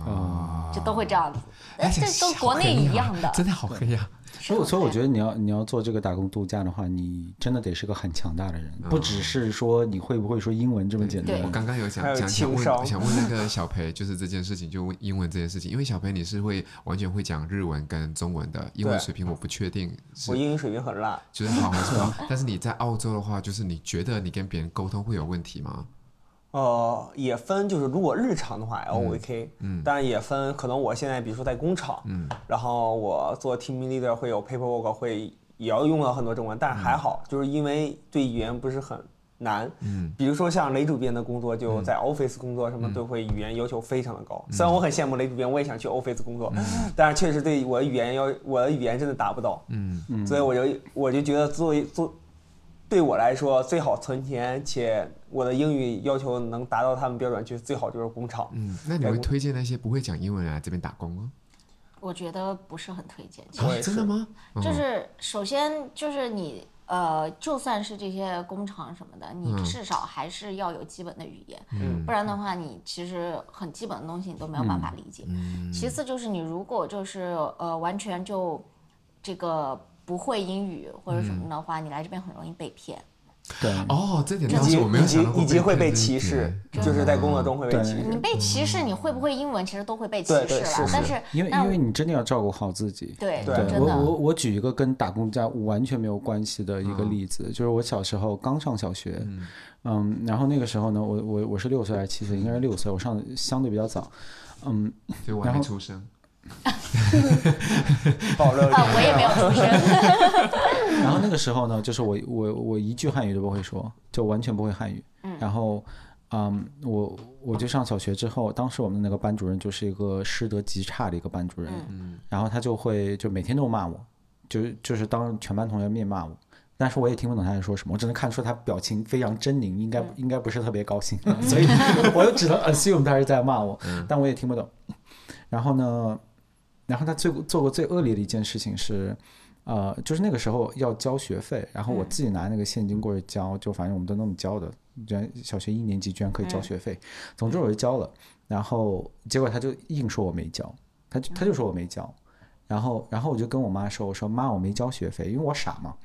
哦，就都会这样子，哎，这跟国内一样的，真的好黑呀。所以，所以我觉得你要你要做这个打工度假的话，你真的得是个很强大的人，不只是说你会不会说英文这么简单。我刚刚有想想想问想问那个小裴，就是这件事情，就问英文这件事情，因为小裴你是会完全会讲日文跟中文的，英文水平我不确定。我英语水平很烂，就是好没错？但是你在澳洲的话，就是你觉得你跟别人沟通会有问题吗？呃，也分，就是如果日常的话，L O K，嗯，当然也分，可能我现在比如说在工厂，嗯，然后我做 team leader 会有 paperwork，会也要用到很多中文，但是还好，就是因为对语言不是很难，嗯，比如说像雷主编的工作，就在 office 工作，什么都会语言要求非常的高。虽然我很羡慕雷主编，我也想去 office 工作，但是确实对我的语言要，我的语言真的达不到，嗯。嗯，所以我就我就觉得作为做。对我来说，最好存钱，且我的英语要求能达到他们标准，就最好就是工厂。嗯，那你会推荐那些不会讲英文来这边打工吗？我觉得不是很推荐。啊，真的吗？就是首先就是你呃，就算是这些工厂什么的，你至少还是要有基本的语言，嗯，不然的话，你其实很基本的东西你都没有办法理解。嗯，其次就是你如果就是呃，完全就这个。不会英语或者什么的话，你来这边很容易被骗。对哦，这点倒是我没有想到。以及会被歧视，就是在工作中会被歧视。你被歧视，你会不会英文其实都会被歧视了。但是因为因为你真的要照顾好自己。对对，我我我举一个跟打工家完全没有关系的一个例子，就是我小时候刚上小学，嗯，然后那个时候呢，我我我是六岁还是七岁？应该是六岁，我上的相对比较早，嗯，就我还没出生。爆料啊！我也没有出声。然后那个时候呢，就是我我我一句汉语都不会说，就完全不会汉语。嗯。然后，嗯，我我就上小学之后，当时我们那个班主任就是一个师德极差的一个班主任。嗯。然后他就会就每天都骂我，就就是当全班同学面骂我，但是我也听不懂他在说什么，我只能看出他表情非常狰狞，应该应该不是特别高兴，所以我就只能 assume 他是在骂我，但我也听不懂。然后呢？然后他最做过最恶劣的一件事情是，呃，就是那个时候要交学费，然后我自己拿那个现金过去交，就反正我们都那么交的，居然小学一年级居然可以交学费，总之我就交了，然后结果他就硬说我没交，他就他就说我没交，然后然后我就跟我妈说，我说妈我没交学费，因为我傻嘛，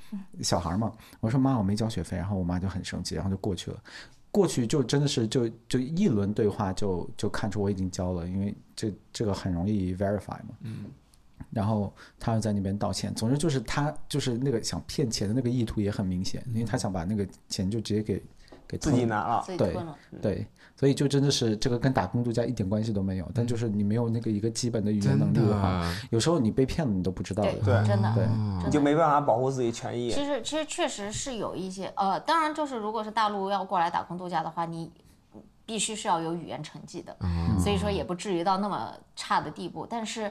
小孩嘛，我说妈我没交学费，然后我妈就很生气，然后就过去了。过去就真的是就就一轮对话就就看出我已经交了，因为这这个很容易 verify 嘛。嗯。然后他又在那边道歉，总之就是他就是那个想骗钱的那个意图也很明显，因为他想把那个钱就直接给给自己拿了。对对，所以就真的是这个跟打工度假一点关系都没有，但就是你没有那个一个基本的语言能力的话，有时候你被骗了你都不知道的。对，真的。对，你就没办法保护自己权益。其实其实确实是有一些呃，当然就是如果是大陆要过来打工度假的话，你必须是要有语言成绩的，所以说也不至于到那么差的地步，但是。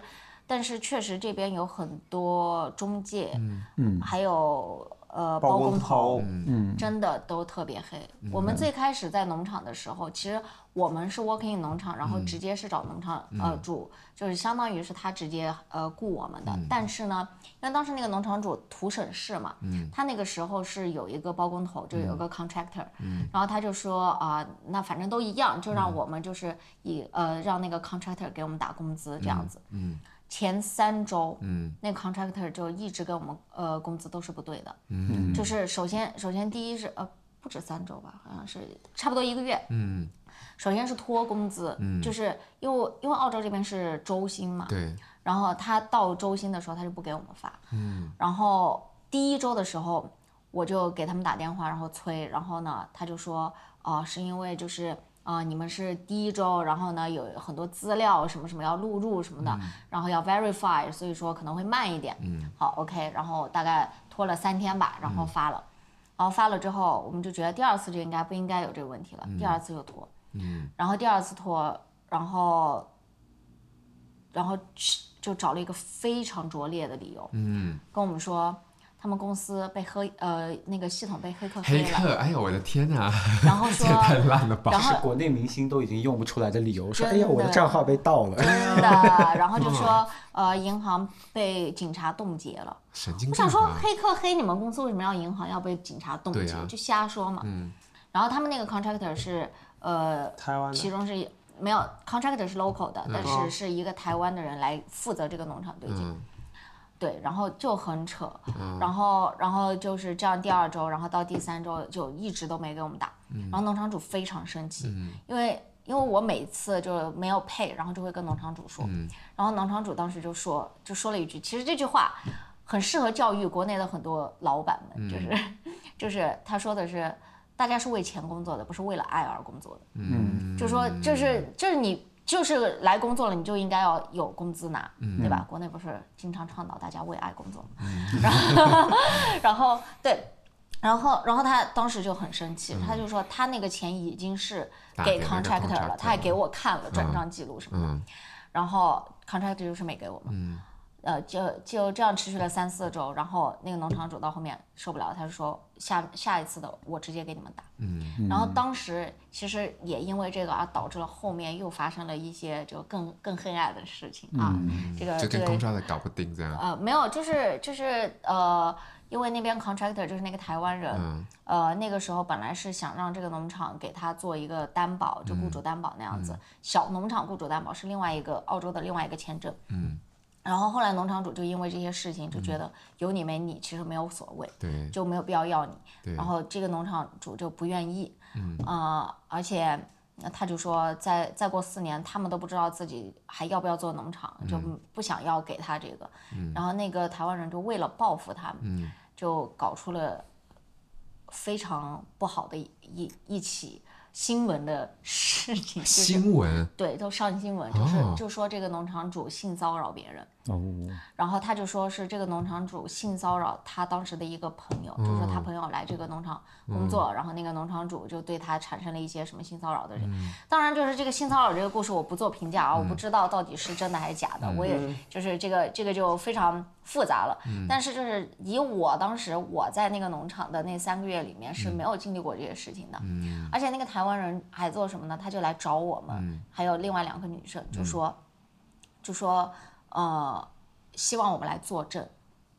但是确实这边有很多中介，嗯，还有呃包工头，嗯，真的都特别黑。嗯、我们最开始在农场的时候，其实我们是 working in 农场，然后直接是找农场、嗯、呃主，就是相当于是他直接呃雇我们的。嗯、但是呢，因为当时那个农场主图省事嘛，嗯，他那个时候是有一个包工头，就有一个 contractor，嗯，然后他就说啊、呃，那反正都一样，就让我们就是以呃让那个 contractor 给我们打工资这样子，嗯。嗯前三周，嗯，那个 contractor 就一直跟我们，呃，工资都是不对的，嗯，就是首先，首先第一是，呃，不止三周吧，好像是差不多一个月，嗯，首先是拖工资，嗯，就是因为因为澳洲这边是周薪嘛，对，然后他到周薪的时候，他就不给我们发。嗯。然后第一周的时候，我就给他们打电话，然后催。然后呢，他就说，哦、呃，是因为就是啊、呃，你们是第一周，然后呢有很多资料什么什么要录入什么的，嗯、然后要 verify，所以说可能会慢一点。嗯。好，OK。然后大概拖了三天吧，然后发了。嗯、然后发了之后，我们就觉得第二次就应该不应该有这个问题了。嗯、第二次又拖。嗯。然后第二次拖，然后，然后去。就找了一个非常拙劣的理由，嗯，跟我们说他们公司被黑，呃，那个系统被黑客黑了。黑客，哎呦我的天哪！然后说 太烂了吧？然后国内明星都已经用不出来的理由，说哎呀我的账号被盗了。真的，然后就说呃银行被警察冻结了。神经病！我想说黑客黑你们公司，为什么要银行要被警察冻结？就瞎说嘛。嗯。然后他们那个 contractor 是呃，台湾，其中是。没有，contractor 是 local 的，但是是一个台湾的人来负责这个农场对接，嗯、对，然后就很扯，嗯、然后然后就是这样，第二周，然后到第三周就一直都没给我们打，嗯、然后农场主非常生气，嗯、因为因为我每次就没有 pay，然后就会跟农场主说，嗯、然后农场主当时就说就说了一句，其实这句话很适合教育国内的很多老板们，就是、嗯、就是他说的是。大家是为钱工作的，不是为了爱而工作的。嗯，就说就是就是你就是来工作了，你就应该要有工资拿，嗯、对吧？国内不是经常倡导大家为爱工作吗？嗯、然后然后对，然后然后他当时就很生气，嗯、他就说他那个钱已经是给 contractor 了，他还给我看了转账记录什么的，嗯、然后 contractor 就是没给我们。嗯呃，就就这样持续了三四周，然后那个农场主到后面受不了，他就说下下一次的我直接给你们打。嗯，然后当时其实也因为这个而导致了后面又发生了一些就更更黑暗的事情啊。嗯、这个就跟工厂的搞不定这样。呃，没有，就是就是呃，因为那边 contractor 就是那个台湾人，嗯、呃，那个时候本来是想让这个农场给他做一个担保，就雇主担保那样子，嗯、小农场雇主担保是另外一个澳洲的另外一个签证。嗯。然后后来农场主就因为这些事情就觉得有你没你其实没有所谓，对，就没有必要要你。对。然后这个农场主就不愿意，嗯啊、呃，而且他就说再再过四年他们都不知道自己还要不要做农场，就不想要给他这个。嗯。然后那个台湾人就为了报复他们，嗯，就搞出了非常不好的一一起。新闻的事情，就是、新闻对，都上新闻，就是、哦、就说这个农场主性骚扰别人。哦，然后他就说是这个农场主性骚扰他当时的一个朋友，嗯、就说他朋友来这个农场工作，嗯、然后那个农场主就对他产生了一些什么性骚扰的人。嗯、当然，就是这个性骚扰这个故事我不做评价啊，嗯、我不知道到底是真的还是假的，嗯、我也就是这个这个就非常复杂了。嗯、但是就是以我当时我在那个农场的那三个月里面是没有经历过这些事情的，嗯、而且那个台湾人还做什么呢？他就来找我们，嗯、还有另外两个女生，就说，嗯、就说。呃，希望我们来作证，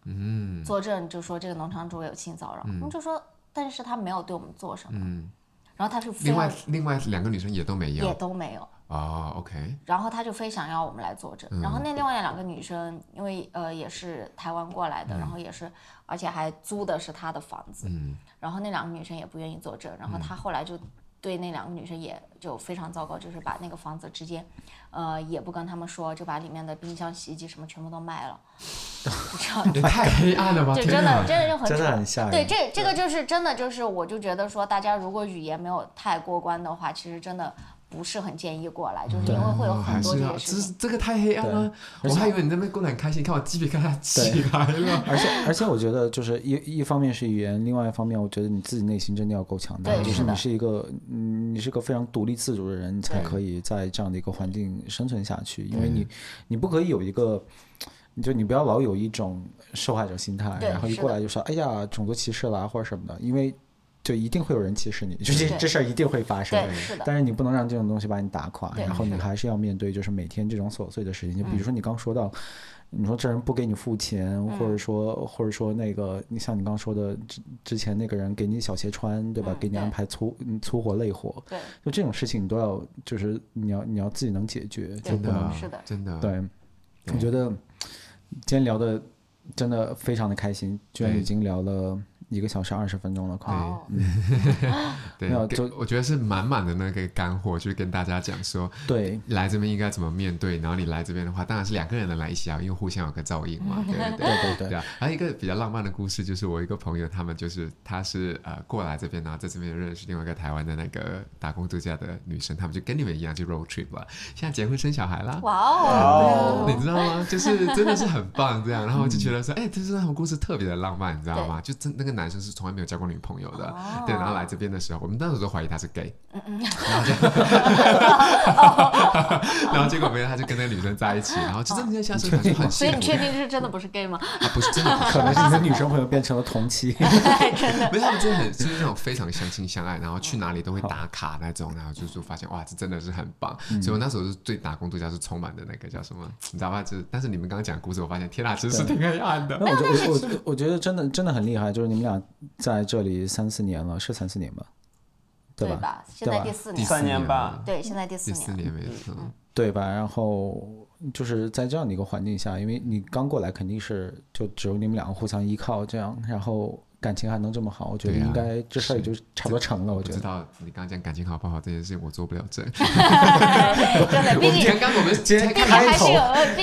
嗯，作证就说这个农场主有性骚扰，嗯、我们就说，但是他没有对我们做什么，嗯，然后他是另外另外两个女生也都没有，也都没有，啊，OK，然后他就非想要我们来作证，嗯、然后。那另外两个女生因为呃也是台湾过来的，嗯、然后也是而且还租的是他的房子，嗯，然后那两个女生也不愿意作证，然后他后来就。对那两个女生也就非常糟糕，就是把那个房子直接，呃，也不跟他们说，就把里面的冰箱、洗衣机什么全部都卖了，这样。太黑暗了吧？就真的，真的就很真的很吓人。对，这这个就是真的，就是我就觉得说，大家如果语言没有太过关的话，其实真的。不是很建议过来，就是因为会有很多这些事情。这这个太黑暗了，我还以为你那边过得很开心，看我鸡皮疙瘩起来了。而且而且我觉得就是一一方面是语言，另外一方面我觉得你自己内心真的要够强大，就是你是一个嗯，你是个非常独立自主的人，你才可以在这样的一个环境生存下去。因为你你不可以有一个，就你不要老有一种受害者心态，然后一过来就说哎呀种族歧视啦或者什么的，因为。就一定会有人歧视你，就这这事儿一定会发生。但是你不能让这种东西把你打垮，然后你还是要面对，就是每天这种琐碎的事情。就比如说你刚说到，你说这人不给你付钱，或者说或者说那个，你像你刚说的之之前那个人给你小鞋穿，对吧？给你安排粗粗活累活，就这种事情你都要就是你要你要自己能解决，就不能是的，真的。对，我觉得今天聊的真的非常的开心，居然已经聊了。一个小时二十分钟了，快。对，就我觉得是满满的那个干货，就是跟大家讲说，对，来这边应该怎么面对。然后你来这边的话，当然是两个人的来一起啊，因为互相有个照应嘛。对对？对对对。还有一个比较浪漫的故事，就是我一个朋友，他们就是他是呃过来这边，然后在这边认识另外一个台湾的那个打工度假的女生，他们就跟你们一样就 road trip 了，现在结婚生小孩啦。哇哦！你知道吗？就是真的是很棒这样，然后我就觉得说，哎，这是他们故事特别的浪漫，你知道吗？就真那个男生是从来没有交过女朋友的，对，然后来这边的时候，我们当时都怀疑他是 gay，然后就，然后结果没有，他就跟那个女生在一起，然后就真的像是很很。所以你确定是真的不是 gay 吗？啊，不是真的，可能是你的女生朋友变成了同妻，真的。没有，他们真的很就是那种非常相亲相爱，然后去哪里都会打卡那种，然后就是发现哇，这真的是很棒。所以我那时候是对打工度假是充满的那个叫什么，你知道吧？就是，但是你们刚刚讲故事，我发现天哪，其实是挺黑暗的。那我我我我觉得真的真的很厉害，就是你们俩在这里三四年了，是三四年吧？对吧？现在第四年，第三年吧？对，现在第四年。第四年没错。对吧？然后就是在这样的一个环境下，因为你刚过来，肯定是就只有你们两个互相依靠这样，然后。感情还能这么好，我觉得应该这事儿也就差不多成了。我觉得。知道你刚刚讲感情好不好这件事情，我做不了证。真的，毕竟刚刚我们今天开头，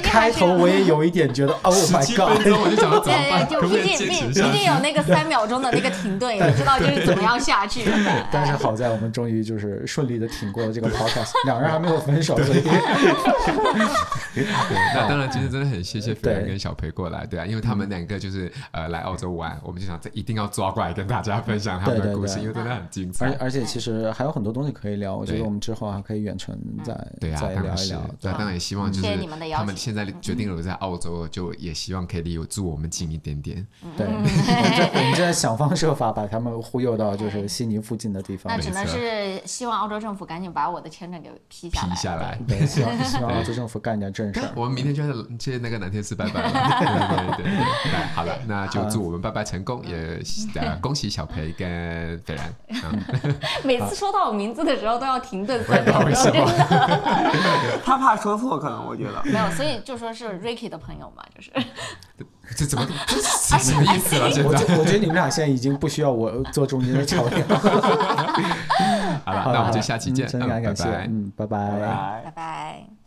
开头我也有一点觉得，Oh my God！我就想到怎么办？就毕竟毕毕竟有那个三秒钟的那个停顿，也知道就是怎么样下去。但是好在我们终于就是顺利的挺过了这个 podcast，两人还没有分手，所以。对，那当然，今天真的很谢谢斐然跟小裴过来，对啊，因为他们两个就是呃来澳洲玩，我们就想这一。一定要抓过来跟大家分享他们的故事，因为真的很精彩。而而且其实还有很多东西可以聊，我觉得我们之后还可以远程再再聊一聊。对，当然也希望就是他们现在决定留在澳洲，就也希望可以离住我们近一点点。对，我们正在想方设法把他们忽悠到就是悉尼附近的地方。那只能是希望澳洲政府赶紧把我的签证给批下来。批下来，对，希望希望澳洲政府干点正事。我们明天就要接那个南天寺拜拜了。对对对，好了，那就祝我们拜拜成功，也。恭喜小培跟斐然。每次说到我名字的时候都要停顿三秒钟，真的。他怕说错，可能我觉得没有，所以就说是 Ricky 的朋友嘛，就是。这怎么这 什么意思了？现在我觉得你们俩现在已经不需要我做中间的桥梁。好了，那我们就下期见，真感谢，拜拜，嗯，拜拜，拜拜。